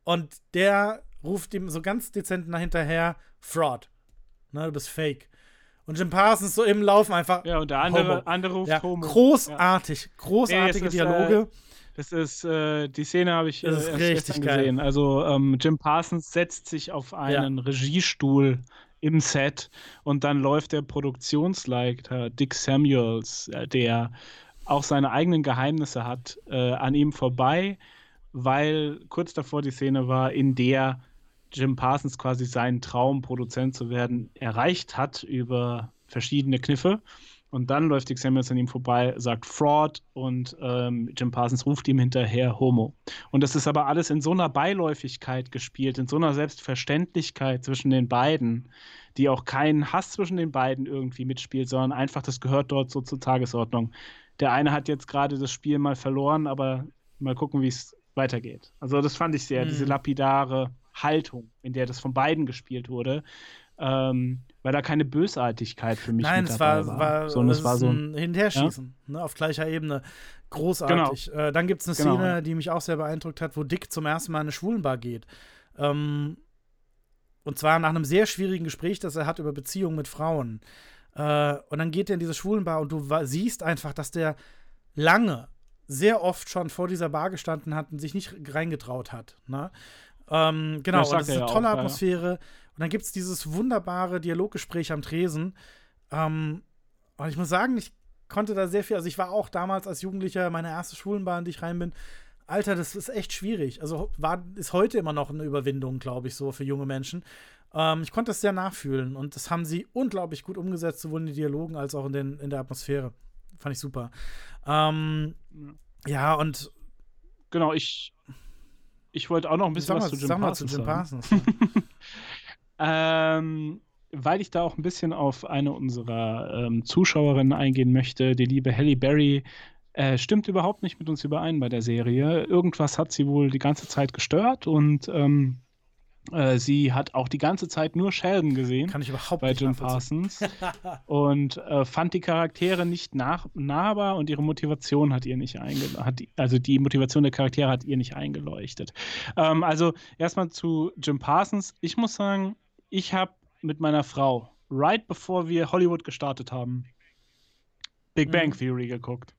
und der ruft ihm so ganz dezent nach hinterher, Fraud. Ne, du bist fake. Und Jim Parsons so im Laufen einfach. Ja, und der andere, andere ruft ja, Homo. Großartig, ja. großartige nee, Dialoge. Ist, äh, das ist, äh, die Szene habe ich äh, das ist richtig geil. gesehen. Also ähm, Jim Parsons setzt sich auf einen ja. Regiestuhl im Set und dann läuft der Produktionsleiter Dick Samuels, äh, der auch seine eigenen Geheimnisse hat, äh, an ihm vorbei, weil kurz davor die Szene war, in der Jim Parsons quasi seinen Traum, Produzent zu werden, erreicht hat über verschiedene Kniffe. Und dann läuft Dick Samuels an ihm vorbei, sagt Fraud und ähm, Jim Parsons ruft ihm hinterher Homo. Und das ist aber alles in so einer Beiläufigkeit gespielt, in so einer Selbstverständlichkeit zwischen den beiden, die auch keinen Hass zwischen den beiden irgendwie mitspielt, sondern einfach, das gehört dort so zur Tagesordnung. Der eine hat jetzt gerade das Spiel mal verloren, aber mal gucken, wie es weitergeht. Also das fand ich sehr, mhm. diese lapidare Haltung, in der das von beiden gespielt wurde. Ähm, weil da keine Bösartigkeit für mich Nein, es war, war, war, sondern es war so ein Hinterherschießen ja? ne, auf gleicher Ebene. Großartig. Genau. Äh, dann gibt es eine genau. Szene, die mich auch sehr beeindruckt hat, wo Dick zum ersten Mal in eine Schwulenbar geht. Ähm, und zwar nach einem sehr schwierigen Gespräch, das er hat über Beziehungen mit Frauen. Äh, und dann geht er in diese Schwulenbar und du siehst einfach, dass der lange, sehr oft schon vor dieser Bar gestanden hat und sich nicht reingetraut hat. Ne? Ähm, genau, das, das ist eine tolle auch, Atmosphäre. Ja. Und dann gibt es dieses wunderbare Dialoggespräch am Tresen. Ähm, und ich muss sagen, ich konnte da sehr viel, also ich war auch damals als Jugendlicher meine erste Schulenbahn, die ich rein bin. Alter, das ist echt schwierig. Also war, ist heute immer noch eine Überwindung, glaube ich, so für junge Menschen. Ähm, ich konnte das sehr nachfühlen und das haben sie unglaublich gut umgesetzt, sowohl in den Dialogen als auch in, den, in der Atmosphäre. Fand ich super. Ähm, ja, und. Genau, ich, ich wollte auch noch ein bisschen was zu Jim Parsons zu Jim Parsons. [laughs] ähm, weil ich da auch ein bisschen auf eine unserer ähm, Zuschauerinnen eingehen möchte, die liebe Halle Berry, äh, stimmt überhaupt nicht mit uns überein bei der Serie. Irgendwas hat sie wohl die ganze Zeit gestört und ähm, Äh, sie hat auch die ganze Zeit nur Sheldon gesehen. Kann ich überhaupt bei nicht Jim. Parsons. [laughs] und äh, fand die Charaktere nicht nach, nahbar und ihre Motivation hat ihr nicht eingeleuchtet. Also die Motivation der Charaktere hat ihr nicht eingeleuchtet. Ähm, also erstmal zu Jim Parsons. Ich muss sagen, ich habe mit meiner Frau, right bevor wir Hollywood gestartet haben, Big Bang Mhm. Theory geguckt.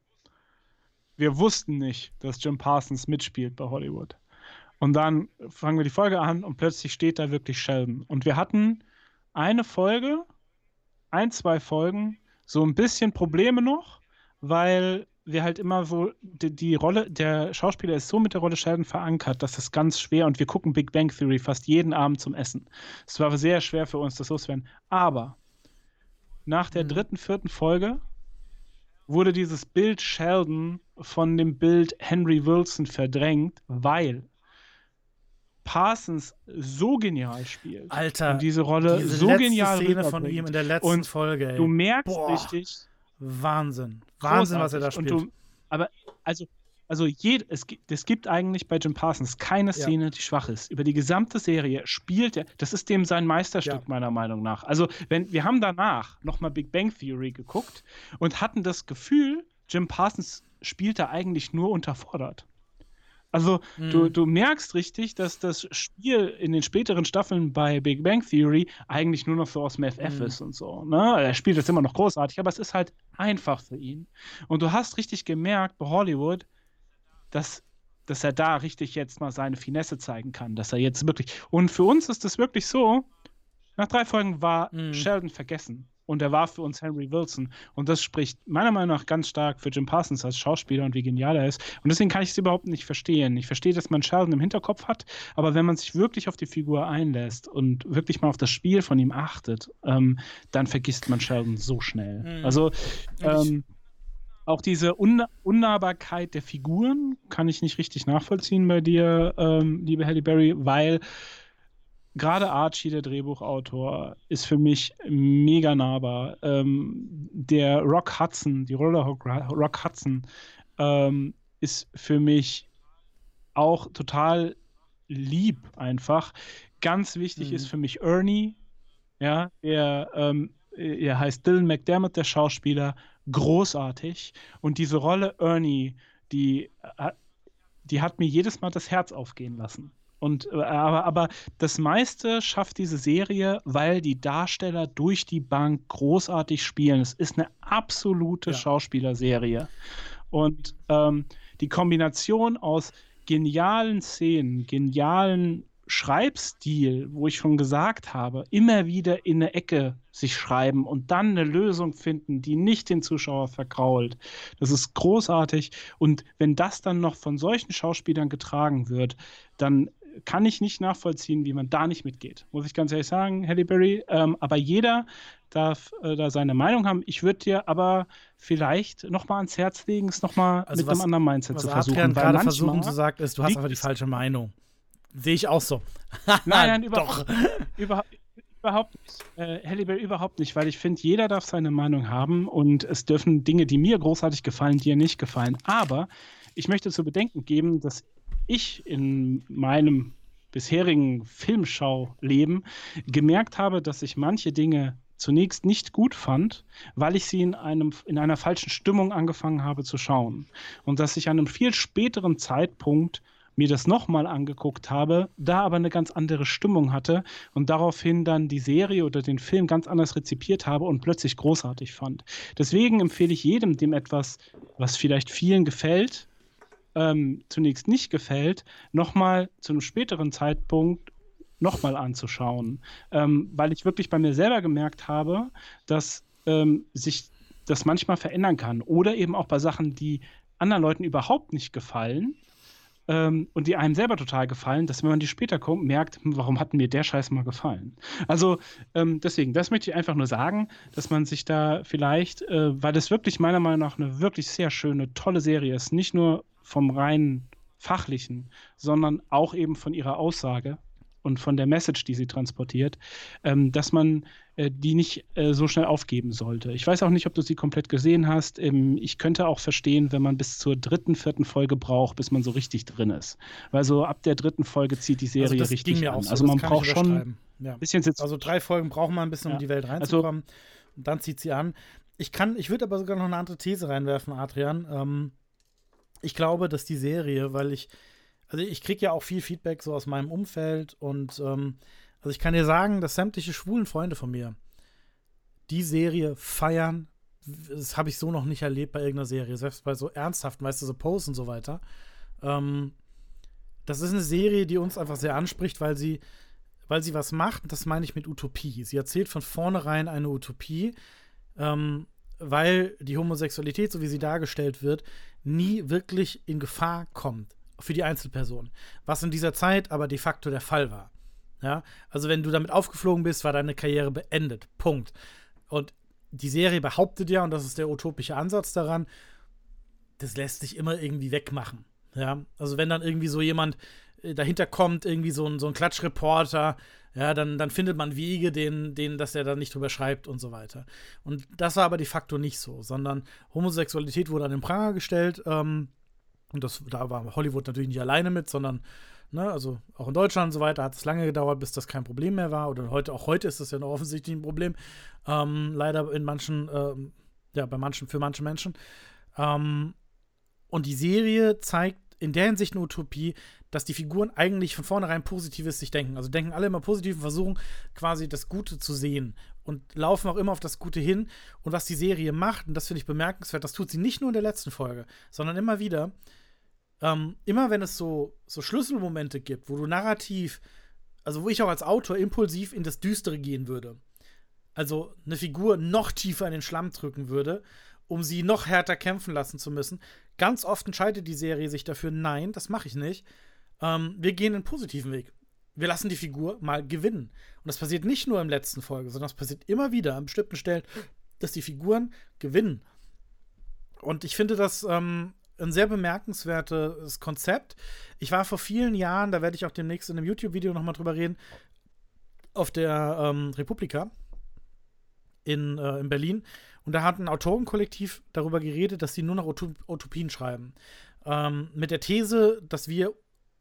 Wir wussten nicht, dass Jim Parsons mitspielt bei Hollywood. Und dann fangen wir die Folge an und plötzlich steht da wirklich Sheldon. Und wir hatten eine Folge, ein, zwei Folgen, so ein bisschen Probleme noch, weil wir halt immer so, die, die Rolle, der Schauspieler ist so mit der Rolle Sheldon verankert, dass es ganz schwer und wir gucken Big Bang Theory fast jeden Abend zum Essen. Es war sehr schwer für uns, das loszuwerden. Aber nach der Mhm. dritten, vierten Folge wurde dieses Bild Sheldon von dem Bild Henry Wilson verdrängt, weil Parsons so genial spielt Alter, und diese Rolle diese so genial Szene von ihm in der letzten Und Folge, ey. Du merkst Boah. richtig, Wahnsinn. Wahnsinn, was er da großartig. spielt. Du, aber also, also jed, es, gibt, es gibt eigentlich bei Jim Parsons keine Szene, die schwach ist. Über die gesamte Serie spielt er, das ist dem sein Meisterstück Ja. meiner Meinung nach. Also wenn wir haben danach nochmal Big Bang Theory geguckt und hatten das Gefühl, Jim Parsons spielt da eigentlich nur unterfordert. Also du, Mhm. du merkst richtig, dass das Spiel in den späteren Staffeln bei Big Bang Theory eigentlich nur noch so aus Meth F Mhm. ist und so. Ne? Er spielt das immer noch großartig, aber es ist halt einfach für ihn. Und du hast richtig gemerkt bei Hollywood, dass, dass er da richtig jetzt mal seine Finesse zeigen kann, dass er jetzt wirklich. Und für uns ist es wirklich so, nach drei Folgen war Mhm. Sheldon vergessen. Und er war für uns Henry Wilson. Und das spricht meiner Meinung nach ganz stark für Jim Parsons als Schauspieler und wie genial er ist. Und deswegen kann ich es überhaupt nicht verstehen. Ich verstehe, dass man Sheldon im Hinterkopf hat, aber wenn man sich wirklich auf die Figur einlässt und wirklich mal auf das Spiel von ihm achtet, ähm, dann vergisst man Sheldon so schnell. Mhm. Also ähm, auch diese Un Unnahbarkeit der Figuren kann ich nicht richtig nachvollziehen bei dir, ähm, liebe Halle Berry, weil gerade Archie, der Drehbuchautor, ist für mich mega nahbar. Ähm, der Rock Hudson, die Rolle Rock Hudson, ähm, ist für mich auch total lieb einfach. Ganz wichtig Mhm. ist für mich Ernie, ja, der ähm, er heißt Dylan McDermott, der Schauspieler, großartig. Und diese Rolle Ernie, die, äh, die hat mir jedes Mal das Herz aufgehen lassen. Und, äh, aber, aber das meiste schafft diese Serie, weil die Darsteller durch die Bank großartig spielen. Es ist eine absolute Ja. Schauspielerserie. Und ähm, die Kombination aus genialen Szenen, genialen Schreibstil, wo ich schon gesagt habe, immer wieder in eine Ecke sich schreiben und dann eine Lösung finden, die nicht den Zuschauer vergrault. Das ist großartig. Und wenn das dann noch von solchen Schauspielern getragen wird, dann kann ich nicht nachvollziehen, wie man da nicht mitgeht. Muss ich ganz ehrlich sagen, Halle Berry. Ähm, aber jeder darf äh, da seine Meinung haben. Ich würde dir aber vielleicht nochmal ans Herz legen, es nochmal Also mit was- einem anderen Mindset Was zu versuchen. Weil gerade versuchen zu sagen, ist, du hast einfach die falsche Meinung. Sehe ich auch so. Nein, nein, [laughs] Doch. überhaupt, überhaupt, überhaupt nicht. Äh, Halle Berry überhaupt nicht, weil ich finde, jeder darf seine Meinung haben und es dürfen Dinge, die mir großartig gefallen, dir nicht gefallen. Aber ich möchte zu bedenken geben, dass ich in meinem bisherigen Filmschauleben gemerkt habe, dass ich manche Dinge zunächst nicht gut fand, weil ich sie in, einem, in einer falschen Stimmung angefangen habe zu schauen. Und dass ich an einem viel späteren Zeitpunkt mir das nochmal angeguckt habe, da aber eine ganz andere Stimmung hatte und daraufhin dann die Serie oder den Film ganz anders rezipiert habe und plötzlich großartig fand. Deswegen empfehle ich jedem, dem etwas, was vielleicht vielen gefällt, ähm, zunächst nicht gefällt, nochmal zu einem späteren Zeitpunkt nochmal anzuschauen, ähm, weil ich wirklich bei mir selber gemerkt habe, dass ähm, sich das manchmal verändern kann oder eben auch bei Sachen, die anderen Leuten überhaupt nicht gefallen ähm, und die einem selber total gefallen, dass wenn man die später kommt, merkt, hm, warum hat mir der Scheiß mal gefallen? Also ähm, deswegen, das möchte ich einfach nur sagen, dass man sich da vielleicht, äh, weil das wirklich meiner Meinung nach eine wirklich sehr schöne, tolle Serie ist, nicht nur vom reinen fachlichen, sondern auch eben von ihrer Aussage und von der Message, die sie transportiert, ähm, dass man äh, die nicht äh, so schnell aufgeben sollte. Ich weiß auch nicht, ob du sie komplett gesehen hast. Ähm, ich könnte auch verstehen, wenn man bis zur dritten, vierten Folge braucht, bis man so richtig drin ist. Weil so ab der dritten Folge zieht die also Serie also richtig ging mir an. So, also man braucht schon ein ja. bisschen Sitz. Also drei Folgen braucht man ein bisschen, ja. um die Welt also reinzukommen. Also, und dann zieht sie an. Ich kann, ich würde aber sogar noch eine andere These reinwerfen, Adrian. Ähm, ich glaube, dass die Serie, weil ich, also ich kriege ja auch viel Feedback so aus meinem Umfeld und ähm, also ich kann dir sagen, dass sämtliche schwulen Freunde von mir die Serie feiern. Das habe ich so noch nicht erlebt bei irgendeiner Serie, selbst bei so ernsthaften, weißt du, so Posts und so weiter. Ähm, das ist eine Serie, die uns einfach sehr anspricht, weil sie, weil sie was macht, und das meine ich mit Utopie. Sie erzählt von vornherein eine Utopie, ähm, weil die Homosexualität, so wie sie dargestellt wird, nie wirklich in Gefahr kommt für die Einzelperson. Was in dieser Zeit aber de facto der Fall war. Ja, also wenn du damit aufgeflogen bist, war deine Karriere beendet. Punkt. Und die Serie behauptet ja, und das ist der utopische Ansatz daran, das lässt sich immer irgendwie wegmachen. Ja, also wenn dann irgendwie so jemand dahinter kommt, irgendwie so ein, so ein Klatschreporter, ja, dann, dann findet man Wege, den, den, dass er da nicht drüber schreibt und so weiter. Und das war aber de facto nicht so, sondern Homosexualität wurde an den Pranger gestellt. Ähm, und das, da war Hollywood natürlich nicht alleine mit, sondern Ne, also auch in Deutschland und so weiter hat es lange gedauert, bis das kein Problem mehr war. Oder heute, auch heute ist das ja noch offensichtlich ein Problem. Ähm, leider in manchen, ähm, ja, bei manchen, für manche Menschen. Ähm, und die Serie zeigt in der Hinsicht eine Utopie, dass die Figuren eigentlich von vornherein Positives sich denken. Also denken alle immer positiv und versuchen quasi das Gute zu sehen und laufen auch immer auf das Gute hin. Und was die Serie macht, und das finde ich bemerkenswert, das tut sie nicht nur in der letzten Folge, sondern immer wieder, ähm, immer wenn es so, so Schlüsselmomente gibt, wo du narrativ, also wo ich auch als Autor impulsiv in das Düstere gehen würde, also eine Figur noch tiefer in den Schlamm drücken würde, um sie noch härter kämpfen lassen zu müssen. Ganz oft entscheidet die Serie sich dafür, nein, das mache ich nicht. Ähm, wir gehen einen positiven Weg. Wir lassen die Figur mal gewinnen. Und das passiert nicht nur im letzten Folge, sondern es passiert immer wieder an bestimmten Stellen, dass die Figuren gewinnen. Und ich finde das ähm, ein sehr bemerkenswertes Konzept. Ich war vor vielen Jahren, da werde ich auch demnächst in einem YouTube-Video nochmal drüber reden, auf der ähm, Republika in, äh, in Berlin. Und da hat ein Autorenkollektiv darüber geredet, dass sie nur noch Utop Utopien schreiben. Ähm, mit der These, dass wir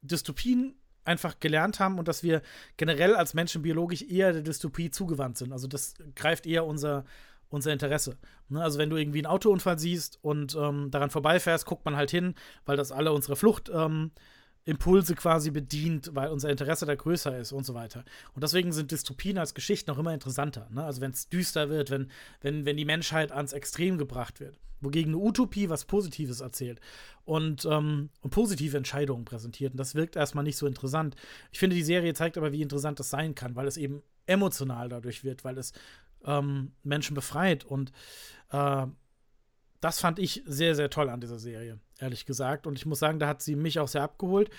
Dystopien einfach gelernt haben und dass wir generell als Menschen biologisch eher der Dystopie zugewandt sind. Also das greift eher unser, unser Interesse. Ne? Also wenn du irgendwie einen Autounfall siehst und ähm, daran vorbeifährst, guckt man halt hin, weil das alle unsere Fluchtimpulse ähm, quasi bedient, weil unser Interesse da größer ist und so weiter. Und deswegen sind Dystopien als Geschichten auch immer interessanter. Ne? Also wenn es düster wird, wenn, wenn, wenn die Menschheit ans Extrem gebracht wird. Wogegen eine Utopie was Positives erzählt und, ähm, und positive Entscheidungen präsentiert. Und das wirkt erstmal nicht so interessant. Ich finde, die Serie zeigt aber, wie interessant das sein kann, weil es eben emotional dadurch wird, weil es ähm, Menschen befreit. Und äh, das fand ich sehr, sehr toll an dieser Serie, ehrlich gesagt. Und ich muss sagen, da hat sie mich auch sehr abgeholt.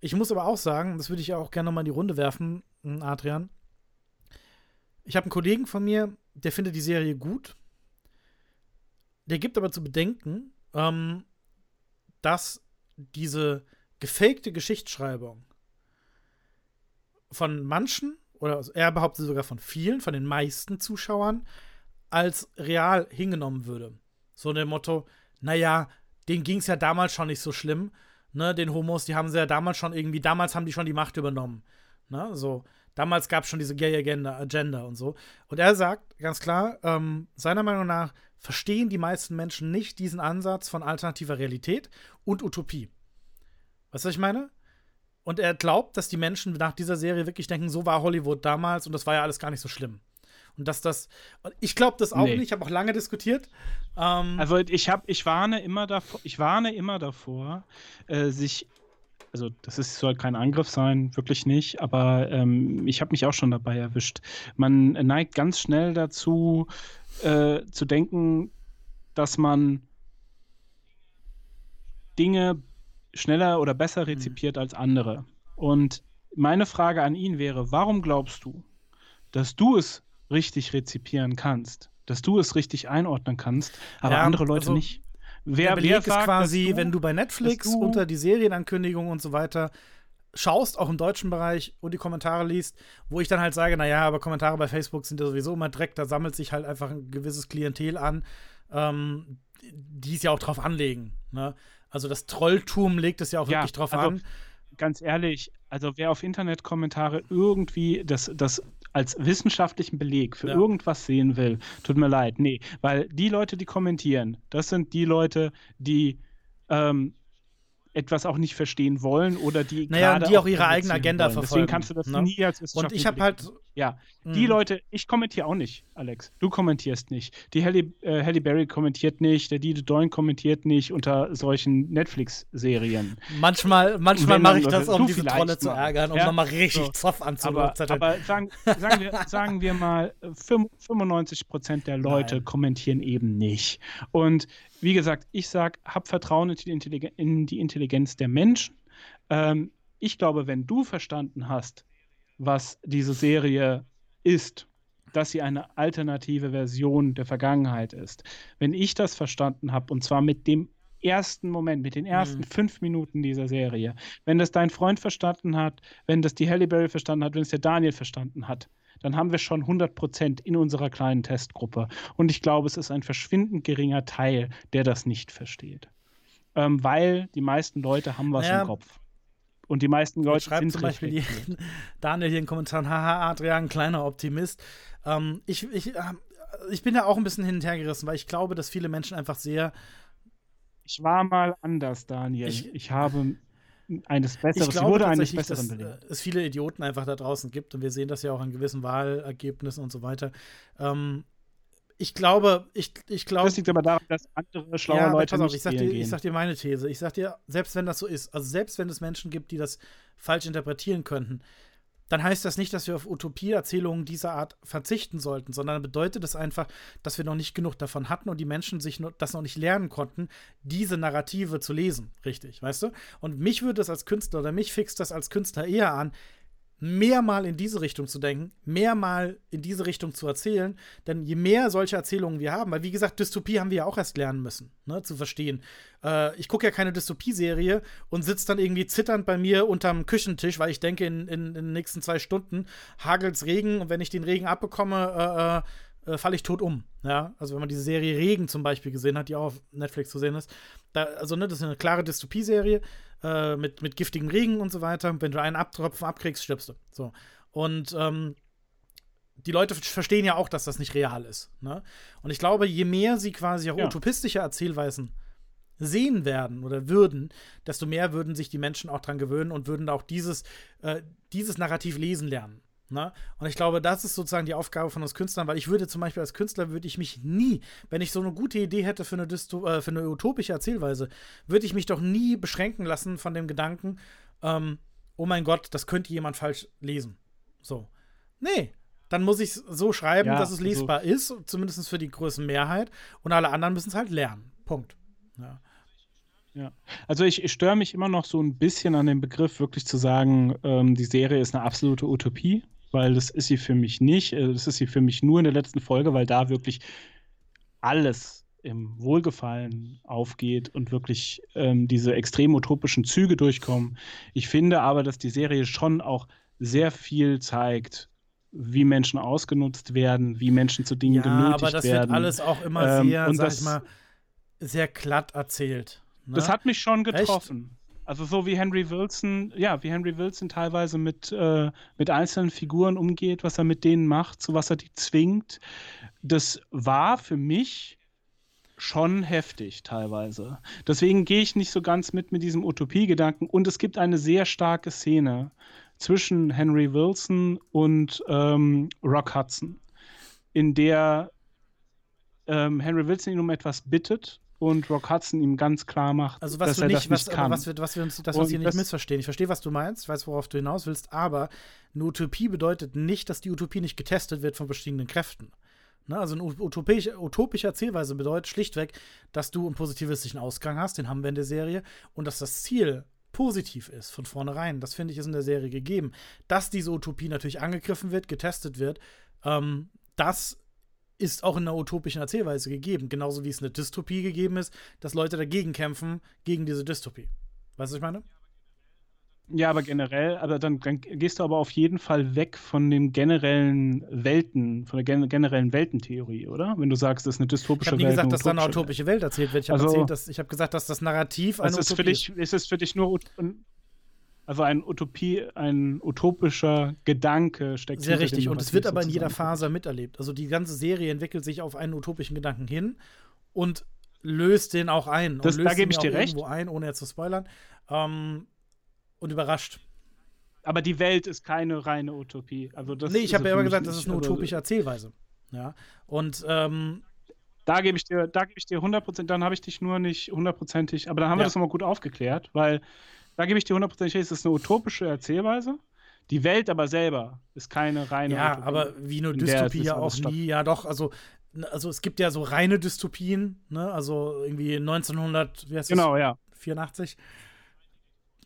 Ich muss aber auch sagen, das würde ich auch gerne nochmal in die Runde werfen, hm, Adrian. Ich habe einen Kollegen von mir, der findet die Serie gut. Der gibt aber zu bedenken, ähm, dass diese gefakte Geschichtsschreibung von manchen oder er behauptet sogar von vielen, von den meisten Zuschauern, als real hingenommen würde. So dem Motto, naja, denen ging es ja damals schon nicht so schlimm. Ne, den Homos, die haben sie ja damals schon irgendwie, damals haben die schon die Macht übernommen. Ne, so, damals gab es schon diese Gay Agenda, Agenda und so. Und er sagt ganz klar, ähm, seiner Meinung nach verstehen die meisten Menschen nicht diesen Ansatz von alternativer Realität und Utopie. Weißt du, was ich meine? Und er glaubt, dass die Menschen nach dieser Serie wirklich denken, so war Hollywood damals und das war ja alles gar nicht so schlimm. Und dass das, ich glaube das auch nee. nicht, ich habe auch lange diskutiert. Ähm also ich habe, ich warne immer davor, ich warne immer davor, äh, sich also das ist, soll kein Angriff sein, wirklich nicht, aber ähm, ich habe mich auch schon dabei erwischt. Man neigt ganz schnell dazu, äh, zu denken, dass man Dinge schneller oder besser mhm. rezipiert mhm. als andere. Und meine Frage an ihn wäre, warum glaubst du, dass du es richtig rezipieren kannst, dass du es richtig einordnen kannst, aber ja, andere Leute also, nicht? Wer, der Beleg wer sagt, ist quasi, du, wenn du bei Netflix du unter die Serienankündigung und so weiter schaust, auch im deutschen Bereich, und die Kommentare liest, wo ich dann halt sage, naja, aber Kommentare bei Facebook sind ja sowieso immer Dreck, da sammelt sich halt einfach ein gewisses Klientel an, ähm, die es ja auch drauf anlegen. Ne? Also das Trolltum legt es ja auch ja, wirklich drauf also, an. Ganz ehrlich, also wer auf Internetkommentare irgendwie das, das als wissenschaftlichen Beleg für ja. irgendwas sehen will, tut mir leid. Nee, weil die Leute, die kommentieren, das sind die Leute, die ähm, etwas auch nicht verstehen wollen oder die naja, die auch, ihre eigene Agenda wollen. verfolgen. Deswegen kannst du das ne? nie als Und ich habe halt ja, die mhm. Leute, ich kommentiere auch nicht, Alex. Du kommentierst nicht. Die Halle, äh, Halle Berry kommentiert nicht, der Dieter Doin kommentiert nicht unter solchen Netflix-Serien. Manchmal, manchmal mache ich das, um diese Trolle zu ärgern, um ja? nochmal richtig so. Zoff anzulotzen. Aber, aber sagen, sagen, wir, sagen wir mal, 95% der [laughs] Leute Nein. kommentieren eben nicht. Und wie gesagt, ich sage, hab Vertrauen in die, Intelligenz, der Menschen. Ähm, ich glaube, wenn du verstanden hast, was diese Serie ist, dass sie eine alternative Version der Vergangenheit ist. Wenn ich das verstanden habe, und zwar mit dem ersten Moment, mit den ersten mhm. fünf Minuten dieser Serie, wenn das dein Freund verstanden hat, wenn das die Halle Berry verstanden hat, wenn es der Daniel verstanden hat, dann haben wir schon 100 Prozent in unserer kleinen Testgruppe. Und ich glaube, es ist ein verschwindend geringer Teil, der das nicht versteht. Ähm, weil die meisten Leute haben was naja, im Kopf. Und die meisten Leute schreibt sind zum Beispiel die, [laughs] Daniel hier in den Kommentaren, haha, Adrian, kleiner Optimist. Ähm, ich, ich, äh, ich bin ja auch ein bisschen hin und her gerissen, weil ich glaube, dass viele Menschen einfach sehr. Ich war mal anders, Daniel. Ich, ich habe eines Besseres, ich glaube wurde eines Besseren dass es viele Idioten einfach da draußen gibt und wir sehen das ja auch an gewissen Wahlergebnissen und so weiter. Ähm, ich glaube, ich, ich glaube. Das liegt aber daran, dass andere schlaue ja, Leute pass auf, ich sag, dir, ich sag dir meine These. Ich sag dir, selbst wenn das so ist, also selbst wenn es Menschen gibt, die das falsch interpretieren könnten, dann heißt das nicht, dass wir auf Utopieerzählungen dieser Art verzichten sollten, sondern bedeutet es einfach, dass wir noch nicht genug davon hatten und die Menschen sich das noch nicht lernen konnten, diese Narrative zu lesen, richtig, weißt du? Und mich würde es als Künstler oder mich fixt das als Künstler eher an, mehr mal in diese Richtung zu denken, mehr mal in diese Richtung zu erzählen. Denn je mehr solche Erzählungen wir haben, weil wie gesagt, Dystopie haben wir ja auch erst lernen müssen, ne, zu verstehen. Äh, ich gucke ja keine Dystopie-Serie und sitze dann irgendwie zitternd bei mir unterm Küchentisch, weil ich denke, in, in, in den nächsten zwei Stunden hagelt's Regen und wenn ich den Regen abbekomme, äh, äh, falle ich tot um. Ja, also wenn man diese Serie Regen zum Beispiel gesehen hat, die auch auf Netflix zu sehen ist, da, also ne, das ist eine klare Dystopie-Serie äh, mit, mit giftigem Regen und so weiter. Wenn du einen Abtropfen abkriegst, stirbst du. So. Und ähm, die Leute verstehen ja auch, dass das nicht real ist. Ne? Und ich glaube, je mehr sie quasi auch ja. utopistische Erzählweisen sehen werden oder würden, desto mehr würden sich die Menschen auch dran gewöhnen und würden auch dieses, äh, dieses Narrativ lesen lernen. Ne? Und ich glaube, das ist sozusagen die Aufgabe von uns Künstlern, weil ich würde zum Beispiel als Künstler, würde ich mich nie, wenn ich so eine gute Idee hätte für eine, äh, für eine utopische Erzählweise, würde ich mich doch nie beschränken lassen von dem Gedanken, ähm, oh mein Gott, das könnte jemand falsch lesen. So. Nee, dann muss ich es so schreiben, ja, dass es lesbar so. ist, zumindest für die größten Mehrheit, und alle anderen müssen es halt lernen. Punkt. Ja. Ja, also ich, ich störe mich immer noch so ein bisschen an dem Begriff, wirklich zu sagen, ähm, die Serie ist eine absolute Utopie weil das ist sie für mich nicht. Äh, das ist sie für mich nur in der letzten Folge, weil da wirklich alles im Wohlgefallen aufgeht und wirklich ähm, diese extrem utopischen Züge durchkommen. Ich finde aber, dass die Serie schon auch sehr viel zeigt, wie Menschen ausgenutzt werden, wie Menschen zu Dingen ja, genötigt werden. aber das werden. wird alles auch immer ähm, sehr, ähm, sag das, ich mal, sehr glatt erzählt. Ne? Das hat mich schon getroffen. Echt? Also so wie Henry Wilson, ja, wie Henry Wilson teilweise mit, äh, mit einzelnen Figuren umgeht, was er mit denen macht, zu was er die zwingt, das war für mich schon heftig teilweise. Deswegen gehe ich nicht so ganz mit mit diesem Utopiegedanken. Und es gibt eine sehr starke Szene zwischen Henry Wilson und ähm, Rock Hudson, in der ähm, Henry Wilson ihn um etwas bittet und Rock Hudson ihm ganz klar macht, also was dass er nicht, das nicht was, kann. Was wir, was wir uns, das, was hier nicht missverstehen. Ich verstehe, was du meinst, ich weiß, worauf du hinaus willst, aber eine Utopie bedeutet nicht, dass die Utopie nicht getestet wird von verschiedenen Kräften. Ne? Also eine utopisch, utopische Erzählweise bedeutet schlichtweg, dass du einen positivistischen Ausgang hast, den haben wir in der Serie, und dass das Ziel positiv ist von vornherein. Das finde ich ist in der Serie gegeben. Dass diese Utopie natürlich angegriffen wird, getestet wird, ähm, das ist auch in einer utopischen Erzählweise gegeben. Genauso wie es eine Dystopie gegeben ist, dass Leute dagegen kämpfen, gegen diese Dystopie. Weißt du, was ich meine? Ja, aber generell, aber dann, dann, gehst du aber auf jeden Fall weg von dem generellen Welten, von der gen generellen Weltentheorie, oder? Wenn du sagst, das ist eine dystopische Welt. Ich habe nie gesagt, dass da eine utopische Welt erzählt wird. Ich habe also, hab gesagt, dass das Narrativ eine ist Utopie ist. Ist es für dich nur also ein Utopie, ein utopischer Gedanke steckt Sehr richtig. Und es wird aber in jeder Phase miterlebt. Also die ganze Serie entwickelt sich auf einen utopischen Gedanken hin und löst den auch ein. Das, und löst da gebe ich dir recht. ein, ohne jetzt zu spoilern. Ähm, und überrascht. Aber die Welt ist keine reine Utopie. Also das nee, ich habe ja immer gesagt, das ist eine also utopische Erzählweise. Ja. Und ähm, da gebe ich dir, da gebe ich dir 100%, dann habe ich dich nur nicht hundertprozentig, aber dann haben ja. wir das nochmal gut aufgeklärt, weil da gebe ich dir hundertprozentig recht, es ist eine utopische Erzählweise. Die Welt aber selber ist keine reine Ja, Utopie, aber wie eine Dystopie ja auch nie, ja doch, also also es gibt ja so reine Dystopien, ne? Also irgendwie 1900, wie heißt genau, das? ja. 84.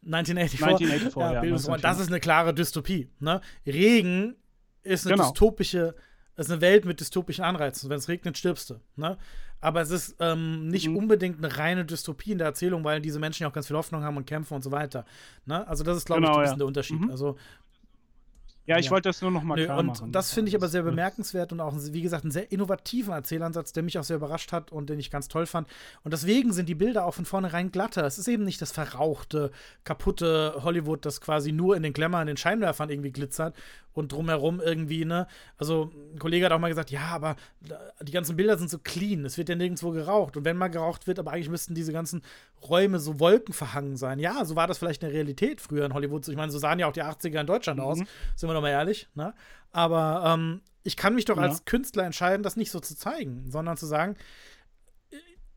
1984. 1984 ja, ja. Das ist eine klare Dystopie. Ne? Regen ist eine genau. dystopische, ist eine Welt mit dystopischen Anreizen. Wenn es regnet, stirbst du. Ne? Aber es ist ähm, nicht mhm. unbedingt eine reine Dystopie in der Erzählung, weil diese Menschen ja auch ganz viel Hoffnung haben und kämpfen und so weiter. Ne? Also das ist, glaube genau, ich, ein bisschen ja. der Unterschied. Mhm. Also ja, ich ja. wollte das nur noch mal klar und machen. Das finde ich aber sehr bemerkenswert und auch, wie gesagt, einen sehr innovativen Erzählansatz, der mich auch sehr überrascht hat und den ich ganz toll fand. Und deswegen sind die Bilder auch von vornherein glatter. Es ist eben nicht das verrauchte, kaputte Hollywood, das quasi nur in den Glamour, in den Scheinwerfern irgendwie glitzert und drumherum irgendwie, ne? Also, ein Kollege hat auch mal gesagt, ja, aber die ganzen Bilder sind so clean, es wird ja nirgendwo geraucht. Und wenn mal geraucht wird, aber eigentlich müssten diese ganzen Räume so wolkenverhangen sein. Ja, so war das vielleicht in der Realität früher in Hollywood. Ich meine, so sahen ja auch die 80er in Deutschland mhm. aus, sind wir doch mal ehrlich, ne? Aber ähm, ich kann mich doch ja. als Künstler entscheiden, das nicht so zu zeigen, sondern zu sagen,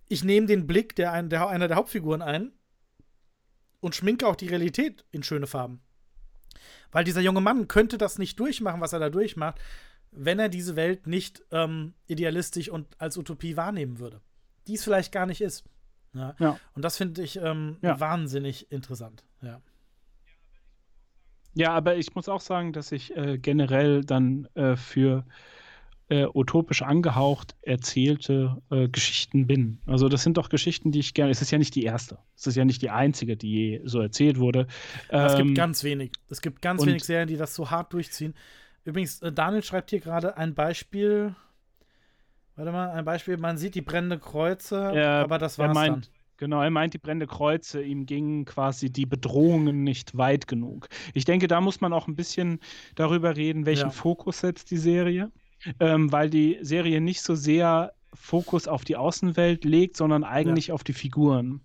ich nehme den Blick der, der, einer der Hauptfiguren ein und schminke auch die Realität in schöne Farben. Weil dieser junge Mann könnte das nicht durchmachen, was er da durchmacht, wenn er diese Welt nicht ähm, idealistisch und als Utopie wahrnehmen würde. Die es vielleicht gar nicht ist. Ja. ja. Und das finde ich ähm, ja. wahnsinnig interessant. Ja. Ja, aber ich muss auch sagen, dass ich äh, generell dann äh, für äh, utopisch angehaucht erzählte äh, Geschichten bin. Also das sind doch Geschichten, die ich gerne. Es ist ja nicht die erste. Es ist ja nicht die einzige, die je so erzählt wurde. Ähm, es gibt ähm, ganz wenig. Es gibt ganz wenig Serien, die das so hart durchziehen. Übrigens, äh, Daniel schreibt hier gerade ein Beispiel. Warte mal, ein Beispiel. Man sieht die brennende Kreuze, er, aber das war dann. Genau, er meint die brennende Kreuze, ihm gingen quasi die Bedrohungen nicht weit genug. Ich denke, da muss man auch ein bisschen darüber reden, welchen ja. Fokus setzt die Serie ähm, weil die Serie nicht so sehr Fokus auf die Außenwelt legt, sondern eigentlich ja. auf die Figuren.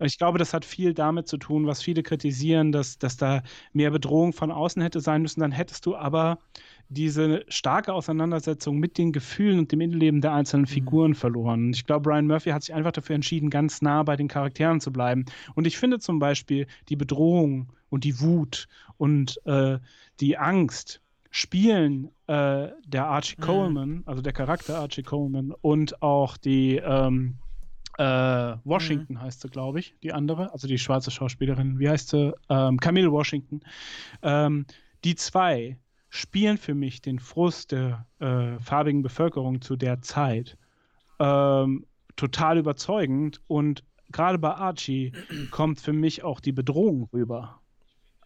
Ich glaube, das hat viel damit zu tun, was viele kritisieren, dass, dass da mehr Bedrohung von außen hätte sein müssen. Dann hättest du aber diese starke Auseinandersetzung mit den Gefühlen und dem Innenleben der einzelnen mhm. Figuren mhm. verloren. Ich glaube, Brian Murphy hat sich einfach dafür entschieden, ganz nah bei den Charakteren zu bleiben. Und ich finde zum Beispiel die Bedrohung und die Wut und äh, die Angst spielen äh, der Archie mhm. Coleman, also der Charakter Archie Coleman und auch die ähm, äh, Washington mhm. heißt sie, glaube ich, die andere, also die schwarze Schauspielerin, wie heißt sie? Ähm, Camille Washington. Ähm, die zwei spielen für mich den Frust der äh, farbigen Bevölkerung zu der Zeit ähm, total überzeugend und gerade bei Archie kommt für mich auch die Bedrohung rüber.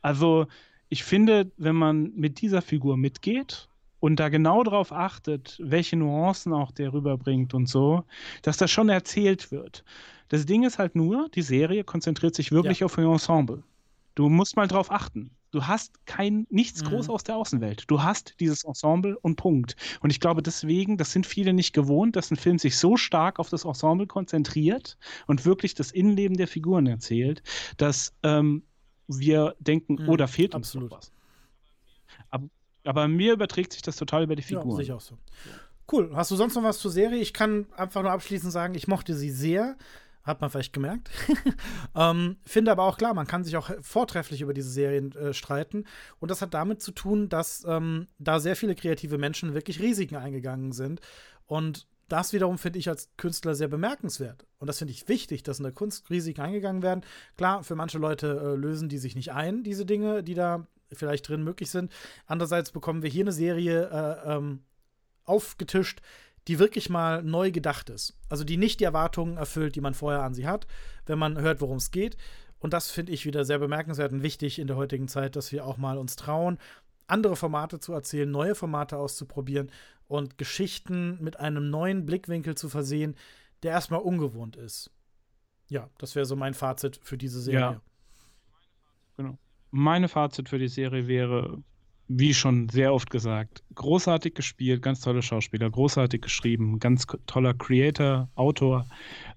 Also ich finde, wenn man mit dieser Figur mitgeht und da genau darauf achtet, welche Nuancen auch der rüberbringt und so, dass das schon erzählt wird. Das Ding ist halt nur, die Serie konzentriert sich wirklich ja. auf ein Ensemble. Du musst mal drauf achten. Du hast kein nichts mhm. groß aus der Außenwelt. Du hast dieses Ensemble und Punkt. Und ich glaube deswegen, das sind viele nicht gewohnt, dass ein Film sich so stark auf das Ensemble konzentriert und wirklich das Innenleben der Figuren erzählt, dass ähm, wir denken, mhm, oh, da fehlt uns absolut. was. Aber, aber, mir überträgt sich das total über die Figuren. Ja, sicher auch so. Cool. Hast du sonst noch was zur Serie? Ich kann einfach nur abschließend sagen, ich mochte sie sehr. Hat man vielleicht gemerkt. [laughs] ähm, finde aber auch klar, man kann sich auch vortrefflich über diese Serien äh, streiten. Und das hat damit zu tun, dass ähm, da sehr viele kreative Menschen wirklich Risiken eingegangen sind. Und das wiederum finde ich als Künstler sehr bemerkenswert. Und das finde ich wichtig, dass in der Kunst Risiken eingegangen werden. Klar, für manche Leute äh, lösen die sich nicht ein, diese Dinge, die da vielleicht drin möglich sind. Andererseits bekommen wir hier eine Serie äh, ähm, aufgetischt, die wirklich mal neu gedacht ist. Also die nicht die Erwartungen erfüllt, die man vorher an sie hat, wenn man hört, worum es geht. Und das finde ich wieder sehr bemerkenswert und wichtig in der heutigen Zeit, dass wir auch mal uns trauen, andere Formate zu erzählen, neue Formate auszuprobieren und Geschichten mit einem neuen Blickwinkel zu versehen, der erstmal ungewohnt ist. Ja, das wäre so mein Fazit für diese Serie. Ja. Genau. Meine Fazit für die Serie wäre, wie schon sehr oft gesagt, großartig gespielt, ganz tolle Schauspieler, großartig geschrieben, ganz toller Creator, Autor.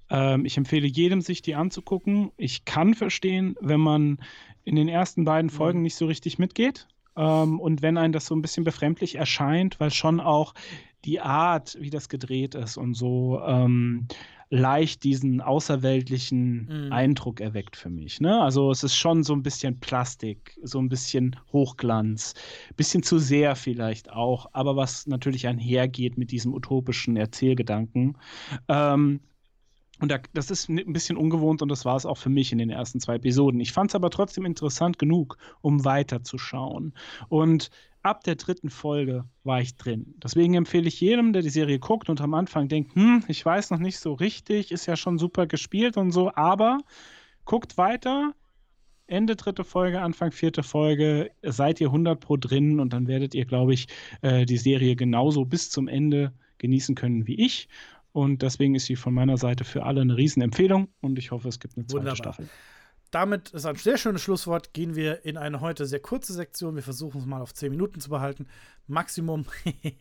Ähm, ich empfehle jedem, sich die anzugucken. Ich kann verstehen, wenn man in den ersten beiden mhm. Folgen nicht so richtig mitgeht. Ähm, und wenn einem das so ein bisschen befremdlich erscheint, weil schon auch die Art, wie das gedreht ist und so, ähm, leicht diesen außerweltlichen mhm. Eindruck erweckt für mich. Ne? Also es ist schon so ein bisschen Plastik, so ein bisschen Hochglanz, bisschen zu sehr vielleicht auch, aber was natürlich einhergeht mit diesem utopischen Erzählgedanken. Ähm, und da, das ist ein bisschen ungewohnt und das war es auch für mich in den ersten zwei Episoden. Ich fand es aber trotzdem interessant genug, um weiterzuschauen. Und ab der dritten Folge war ich drin. Deswegen empfehle ich jedem, der die Serie guckt und am Anfang denkt, hm, ich weiß noch nicht so richtig, ist ja schon super gespielt und so, aber guckt weiter. Ende dritte Folge, Anfang vierte Folge, seid ihr 100 pro drin und dann werdet ihr, glaube ich, äh, die Serie genauso bis zum Ende genießen können wie ich. Und deswegen ist sie von meiner Seite für alle eine Riesenempfehlung und ich hoffe, es gibt eine zweite Wunderbar. Staffel damit ist ein sehr schönes Schlusswort. Gehen wir in eine heute sehr kurze Sektion. Wir versuchen es mal auf 10 Minuten zu behalten. Maximum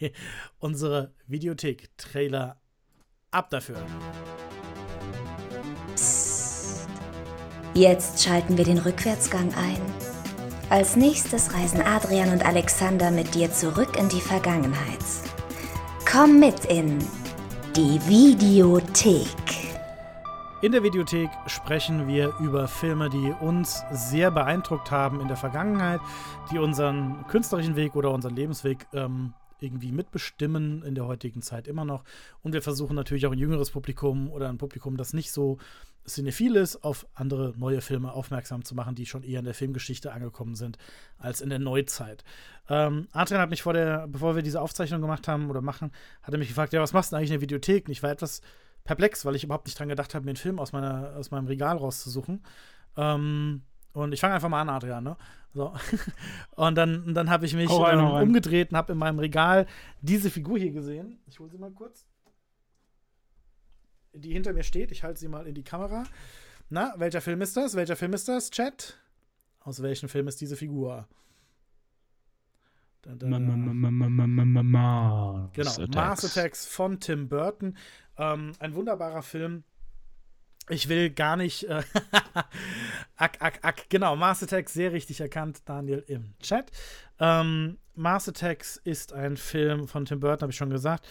[laughs] unsere Videothek-Trailer ab dafür. Psst. Jetzt schalten wir den Rückwärtsgang ein. Als nächstes reisen Adrian und Alexander mit dir zurück in die Vergangenheit. Komm mit in die Videothek. In der Videothek sprechen wir über Filme, die uns sehr beeindruckt haben in der Vergangenheit, die unseren künstlerischen Weg oder unseren Lebensweg ähm, irgendwie mitbestimmen in der heutigen Zeit immer noch. Und wir versuchen natürlich auch ein jüngeres Publikum oder ein Publikum, das nicht so cinephil ist, auf andere neue Filme aufmerksam zu machen, die schon eher in der Filmgeschichte angekommen sind, als in der Neuzeit. Ähm, Adrian hat mich vor der, bevor wir diese Aufzeichnung gemacht haben oder machen, hat er mich gefragt, ja, was machst du eigentlich in der Videothek? Und ich war etwas perplex, weil ich überhaupt nicht dran gedacht habe, mir einen Film aus, meiner, aus meinem Regal rauszusuchen. Ähm, und ich fange einfach mal an, Adrian, ne? So. [laughs] und dann, dann habe ich mich rein, ähm, umgedreht und habe in meinem Regal diese Figur hier gesehen. Ich hole sie mal kurz. Die hinter mir steht. Ich halte sie mal in die Kamera. Na, welcher Film ist das? Welcher Film ist das, Chat? Aus welchem Film ist diese Figur? Da, da, da. Genau, Mars Attacks von Tim Burton. Ähm, ein wunderbarer Film. Ich will gar nicht. Äh, [laughs] ack, ack, ack. Genau, Mars Attacks, sehr richtig erkannt, Daniel im Chat. Ähm, Mars Attacks ist ein Film von Tim Burton, habe ich schon gesagt.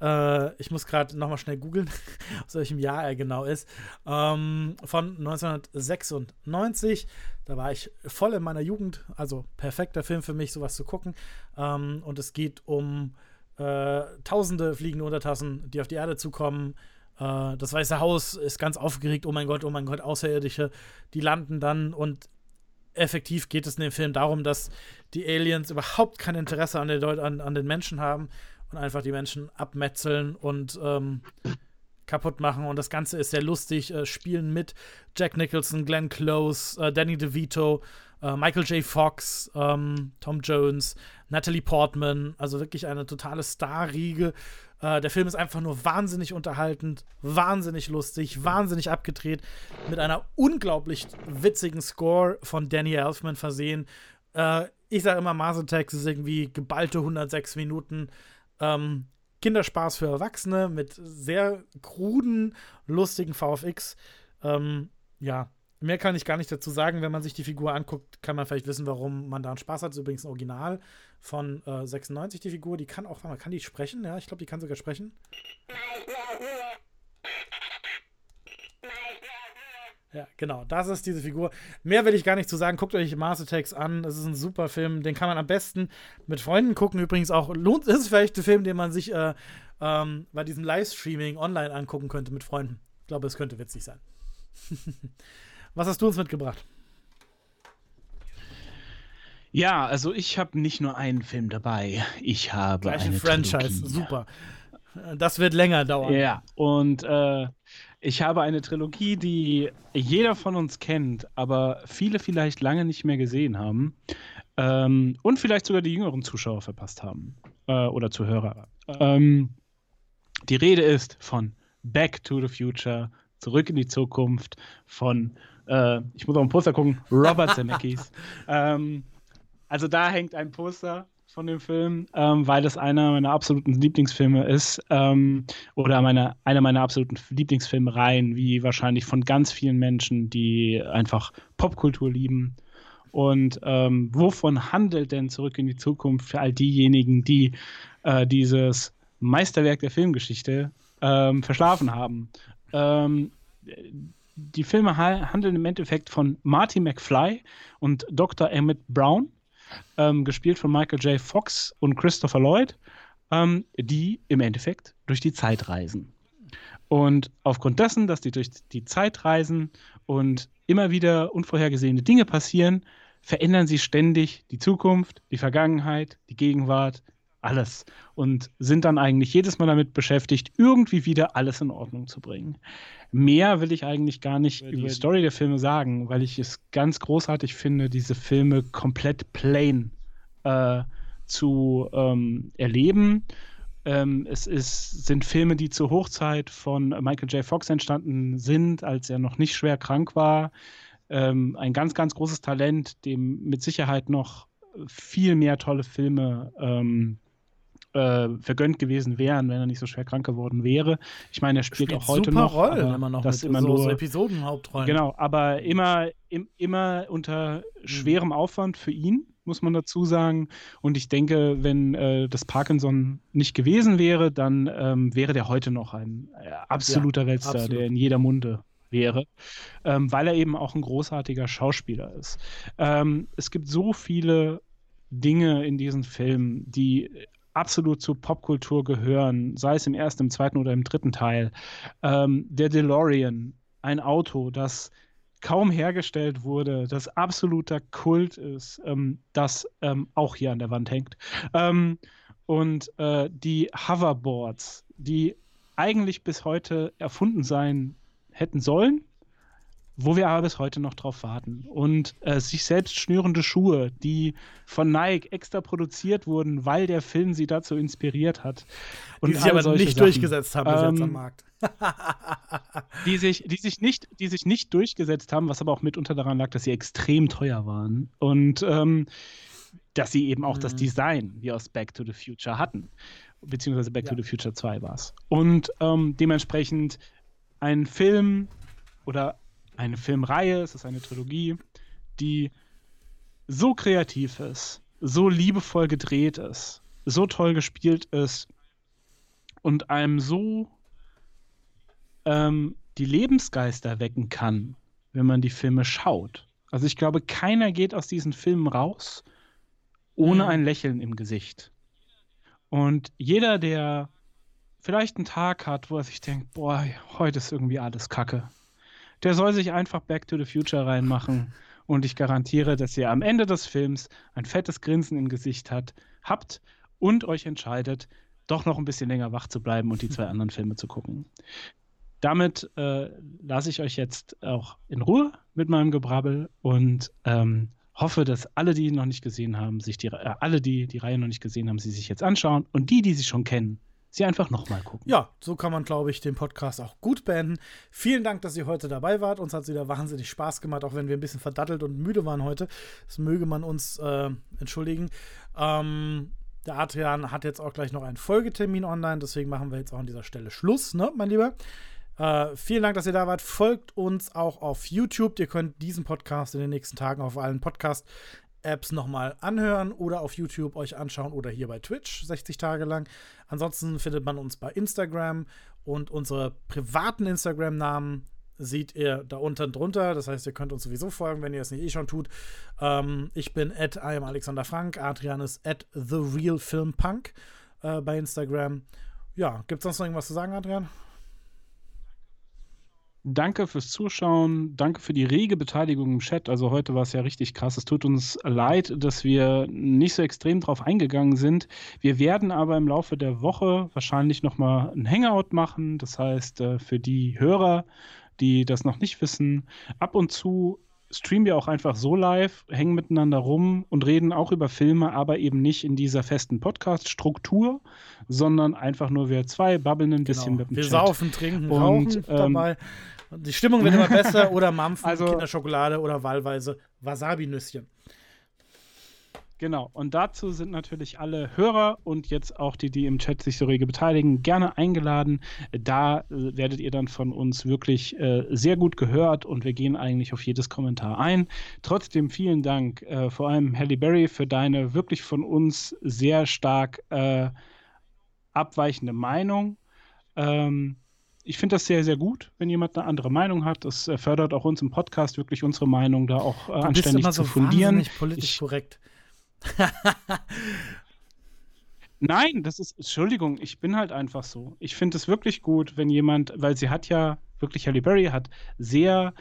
Äh, ich muss gerade nochmal schnell googeln, [laughs] aus welchem Jahr er genau ist. Ähm, von 1996. Da war ich voll in meiner Jugend. Also perfekter Film für mich, sowas zu gucken. Ähm, und es geht um äh, tausende fliegende Untertassen, die auf die Erde zukommen. Äh, das Weiße Haus ist ganz aufgeregt, oh mein Gott, oh mein Gott, Außerirdische, die landen dann und effektiv geht es in dem Film darum, dass die Aliens überhaupt kein Interesse an, den, an, an den Menschen haben und einfach die Menschen abmetzeln und ähm, kaputt machen. Und das Ganze ist sehr lustig. Äh, spielen mit Jack Nicholson, Glenn Close, äh, Danny DeVito, äh, Michael J. Fox, ähm, Tom Jones, Natalie Portman. Also wirklich eine totale Starriege. Äh, der Film ist einfach nur wahnsinnig unterhaltend, wahnsinnig lustig, wahnsinnig abgedreht, mit einer unglaublich witzigen Score von Danny Elfman versehen. Äh, ich sage immer, Mars Attacks ist irgendwie geballte 106 Minuten. Ähm, Kinderspaß für Erwachsene mit sehr kruden, lustigen VFX. Ähm, ja, mehr kann ich gar nicht dazu sagen. Wenn man sich die Figur anguckt, kann man vielleicht wissen, warum man da einen Spaß hat. Das ist übrigens ein Original von äh, 96, die Figur. Die kann auch, kann die sprechen? Ja, ich glaube, die kann sogar sprechen. Ja, genau, das ist diese Figur. Mehr will ich gar nicht zu sagen. Guckt euch Mars Attacks an. Es ist ein super Film. Den kann man am besten mit Freunden gucken. Übrigens auch lohnt es vielleicht ein Film, den man sich äh, ähm, bei diesem Livestreaming online angucken könnte mit Freunden. Ich glaube, es könnte witzig sein. [laughs] Was hast du uns mitgebracht? Ja, also ich habe nicht nur einen Film dabei. Ich habe Gleich eine Franchise. Trilogie. Super. Das wird länger dauern. Ja, und äh, Ich habe eine Trilogie, die jeder von uns kennt, aber viele vielleicht lange nicht mehr gesehen haben. Ähm, und vielleicht sogar die jüngeren Zuschauer verpasst haben. Äh, oder Zuhörer. Ähm, die Rede ist von Back to the Future, Zurück in die Zukunft, von, äh, ich muss auf ein Poster gucken, Robert Zemeckis. [laughs] ähm, also da hängt ein Poster von dem Film, ähm, weil es einer meiner absoluten Lieblingsfilme ist ähm, oder meine, einer meiner absoluten Lieblingsfilmreihen, wie wahrscheinlich von ganz vielen Menschen, die einfach Popkultur lieben. Und ähm, wovon handelt denn Zurück in die Zukunft für all diejenigen, die äh, dieses Meisterwerk der Filmgeschichte ähm, verschlafen haben? Die Filme handeln im Endeffekt von Marty McFly und Dr. Emmett Brown ähm, gespielt von Michael J. Fox und Christopher Lloyd, ähm, die im Endeffekt durch die Zeit reisen. Und aufgrund dessen, dass die durch die Zeit reisen und immer wieder unvorhergesehene Dinge passieren, verändern sie ständig die Zukunft, die Vergangenheit, die Gegenwart, alles. Und sind dann eigentlich jedes Mal damit beschäftigt, irgendwie wieder alles in Ordnung zu bringen. Mehr will ich eigentlich gar nicht über die Story der Filme sagen, weil ich es ganz großartig finde, diese Filme komplett plain äh, zu ähm, erleben. Ähm, es ist, sind Filme, die zur Hochzeit von Michael J. Fox entstanden sind, als er noch nicht schwer krank war. Ähm, ein ganz, ganz großes Talent, dem mit Sicherheit noch viel mehr tolle Filme ähm, äh, vergönnt gewesen wären, wenn er nicht so schwer krank geworden wäre. Ich meine, er spielt, spielt auch heute noch. Rollen immer noch das mit immer so, nur so Episodenhauptrollen. Genau, aber immer, im, immer unter schwerem Aufwand für ihn, muss man dazu sagen. Und ich denke, wenn äh, das Parkinson nicht gewesen wäre, dann ähm, wäre der heute noch ein äh, absoluter ja, Weltstar, absolut. der in jeder Munde wäre, ähm, weil er eben auch ein großartiger Schauspieler ist. Ähm, es gibt so viele Dinge in diesen Filmen, die absolut zur Popkultur gehören, sei es im ersten, im zweiten oder im dritten Teil. Ähm, der DeLorean, ein Auto, das kaum hergestellt wurde, das absoluter Kult ist, ähm, das ähm, auch hier an der Wand hängt. Ähm, und äh, die Hoverboards, die eigentlich bis heute erfunden sein hätten sollen, wo wir aber bis heute noch drauf warten. Und äh, sich selbst schnürende Schuhe, die von Nike extra produziert wurden, weil der Film sie dazu inspiriert hat. Und die sie aber nicht Sachen. durchgesetzt haben bis ähm, jetzt am Markt. [laughs] die, sich, die, sich nicht, die sich nicht durchgesetzt haben, was aber auch mitunter daran lag, dass sie extrem teuer waren. Und ähm, dass sie eben auch mhm. das Design wie aus Back to the Future hatten. Beziehungsweise Back ja. to the Future 2 war es. Und ähm, dementsprechend ein Film oder eine Filmreihe, es ist eine Trilogie, die so kreativ ist, so liebevoll gedreht ist, so toll gespielt ist und einem so ähm, die Lebensgeister wecken kann, wenn man die Filme schaut. Also ich glaube, keiner geht aus diesen Filmen raus ohne mhm. ein Lächeln im Gesicht. Und jeder, der vielleicht einen Tag hat, wo er sich denkt, boah, heute ist irgendwie alles Kacke der soll sich einfach Back to the Future reinmachen. Und ich garantiere, dass ihr am Ende des Films ein fettes Grinsen im Gesicht hat, habt und euch entscheidet, doch noch ein bisschen länger wach zu bleiben und die zwei [laughs] anderen Filme zu gucken. Damit äh, lasse ich euch jetzt auch in Ruhe mit meinem Gebrabbel und ähm, hoffe, dass alle, die ihn noch nicht gesehen haben, sich die, äh, alle, die die Reihe noch nicht gesehen haben, sie sich jetzt anschauen und die, die sie schon kennen, sie einfach nochmal gucken. Ja, so kann man, glaube ich, den Podcast auch gut beenden. Vielen Dank, dass ihr heute dabei wart. Uns hat es wieder wahnsinnig Spaß gemacht, auch wenn wir ein bisschen verdattelt und müde waren heute. Das möge man uns äh, entschuldigen. Ähm, der Adrian hat jetzt auch gleich noch einen Folgetermin online, deswegen machen wir jetzt auch an dieser Stelle Schluss, ne, mein Lieber? Äh, vielen Dank, dass ihr da wart. Folgt uns auch auf YouTube. Ihr könnt diesen Podcast in den nächsten Tagen auf allen Podcast Apps nochmal anhören oder auf YouTube euch anschauen oder hier bei Twitch 60 Tage lang. Ansonsten findet man uns bei Instagram und unsere privaten Instagram-Namen seht ihr da unten drunter. Das heißt, ihr könnt uns sowieso folgen, wenn ihr es nicht eh schon tut. Ähm, ich bin at I am Alexander Frank. Adrian ist at The Real Film Punk äh, bei Instagram. Ja, gibt es sonst noch irgendwas zu sagen, Adrian? Danke fürs Zuschauen, danke für die rege Beteiligung im Chat. Also heute war es ja richtig krass. Es tut uns leid, dass wir nicht so extrem drauf eingegangen sind. Wir werden aber im Laufe der Woche wahrscheinlich nochmal ein Hangout machen. Das heißt, äh, für die Hörer, die das noch nicht wissen, ab und zu streamen wir auch einfach so live, hängen miteinander rum und reden auch über Filme, aber eben nicht in dieser festen Podcast-Struktur, sondern einfach nur wir zwei babbeln ein bisschen genau. mit dem Wir Chat. saufen, trinken, Und, rauchen ähm, dabei. Die Stimmung wird immer besser oder Mampfen, [laughs] Also- Kinderschokolade oder wahlweise Wasabi-Nüsschen. Genau, und dazu sind natürlich alle Hörer und jetzt auch die, die im Chat sich so rege beteiligen, gerne eingeladen. Da äh, werdet ihr dann von uns wirklich äh, sehr gut gehört und wir gehen eigentlich auf jedes Kommentar ein. Trotzdem vielen Dank, äh, vor allem Halle Berry, für deine wirklich von uns sehr stark äh, abweichende Meinung. Ähm, ich finde das sehr, sehr gut, wenn jemand eine andere Meinung hat. Das äh, fördert auch uns im Podcast wirklich unsere Meinung da auch äh, Du bist anständig immer zu so fundieren. wahnsinnig politisch Ich- korrekt. [laughs] Nein, das ist, Entschuldigung, ich bin halt einfach so. Ich finde es wirklich gut, wenn jemand, weil sie hat ja, wirklich Halle Berry hat sehr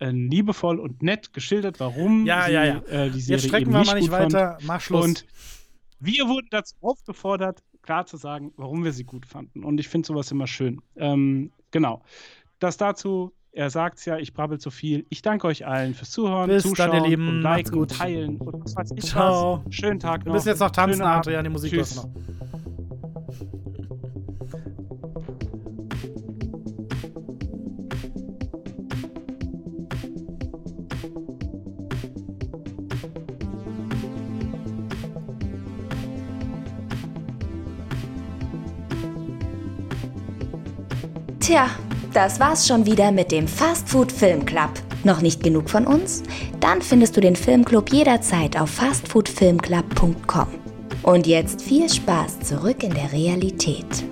äh, liebevoll und nett geschildert, warum Ja, sie ja, ja. Äh, die Serie Jetzt strecken wir nicht mal nicht gut fand. weiter. Mach Schluss. Und wir wurden dazu aufgefordert, klar zu sagen, warum wir sie gut fanden. Und ich finde sowas immer schön. Ähm, genau. Das dazu, er sagt es ja, ich brabbel zu viel. Ich danke euch allen fürs Zuhören, Bis dann, Zuschauen ihr Lieben. und liken gut. und teilen und was weiß ich Ciao. was. Schönen Tag noch. bist jetzt noch tanzen. Adrian, die Musik Tschüss. läuft noch. Tja, das war's schon wieder mit dem Fast Food Film Club. Noch nicht genug von uns? Dann findest du den Filmclub jederzeit auf fastfoodfilmclub.com. Und jetzt viel Spaß zurück in der Realität.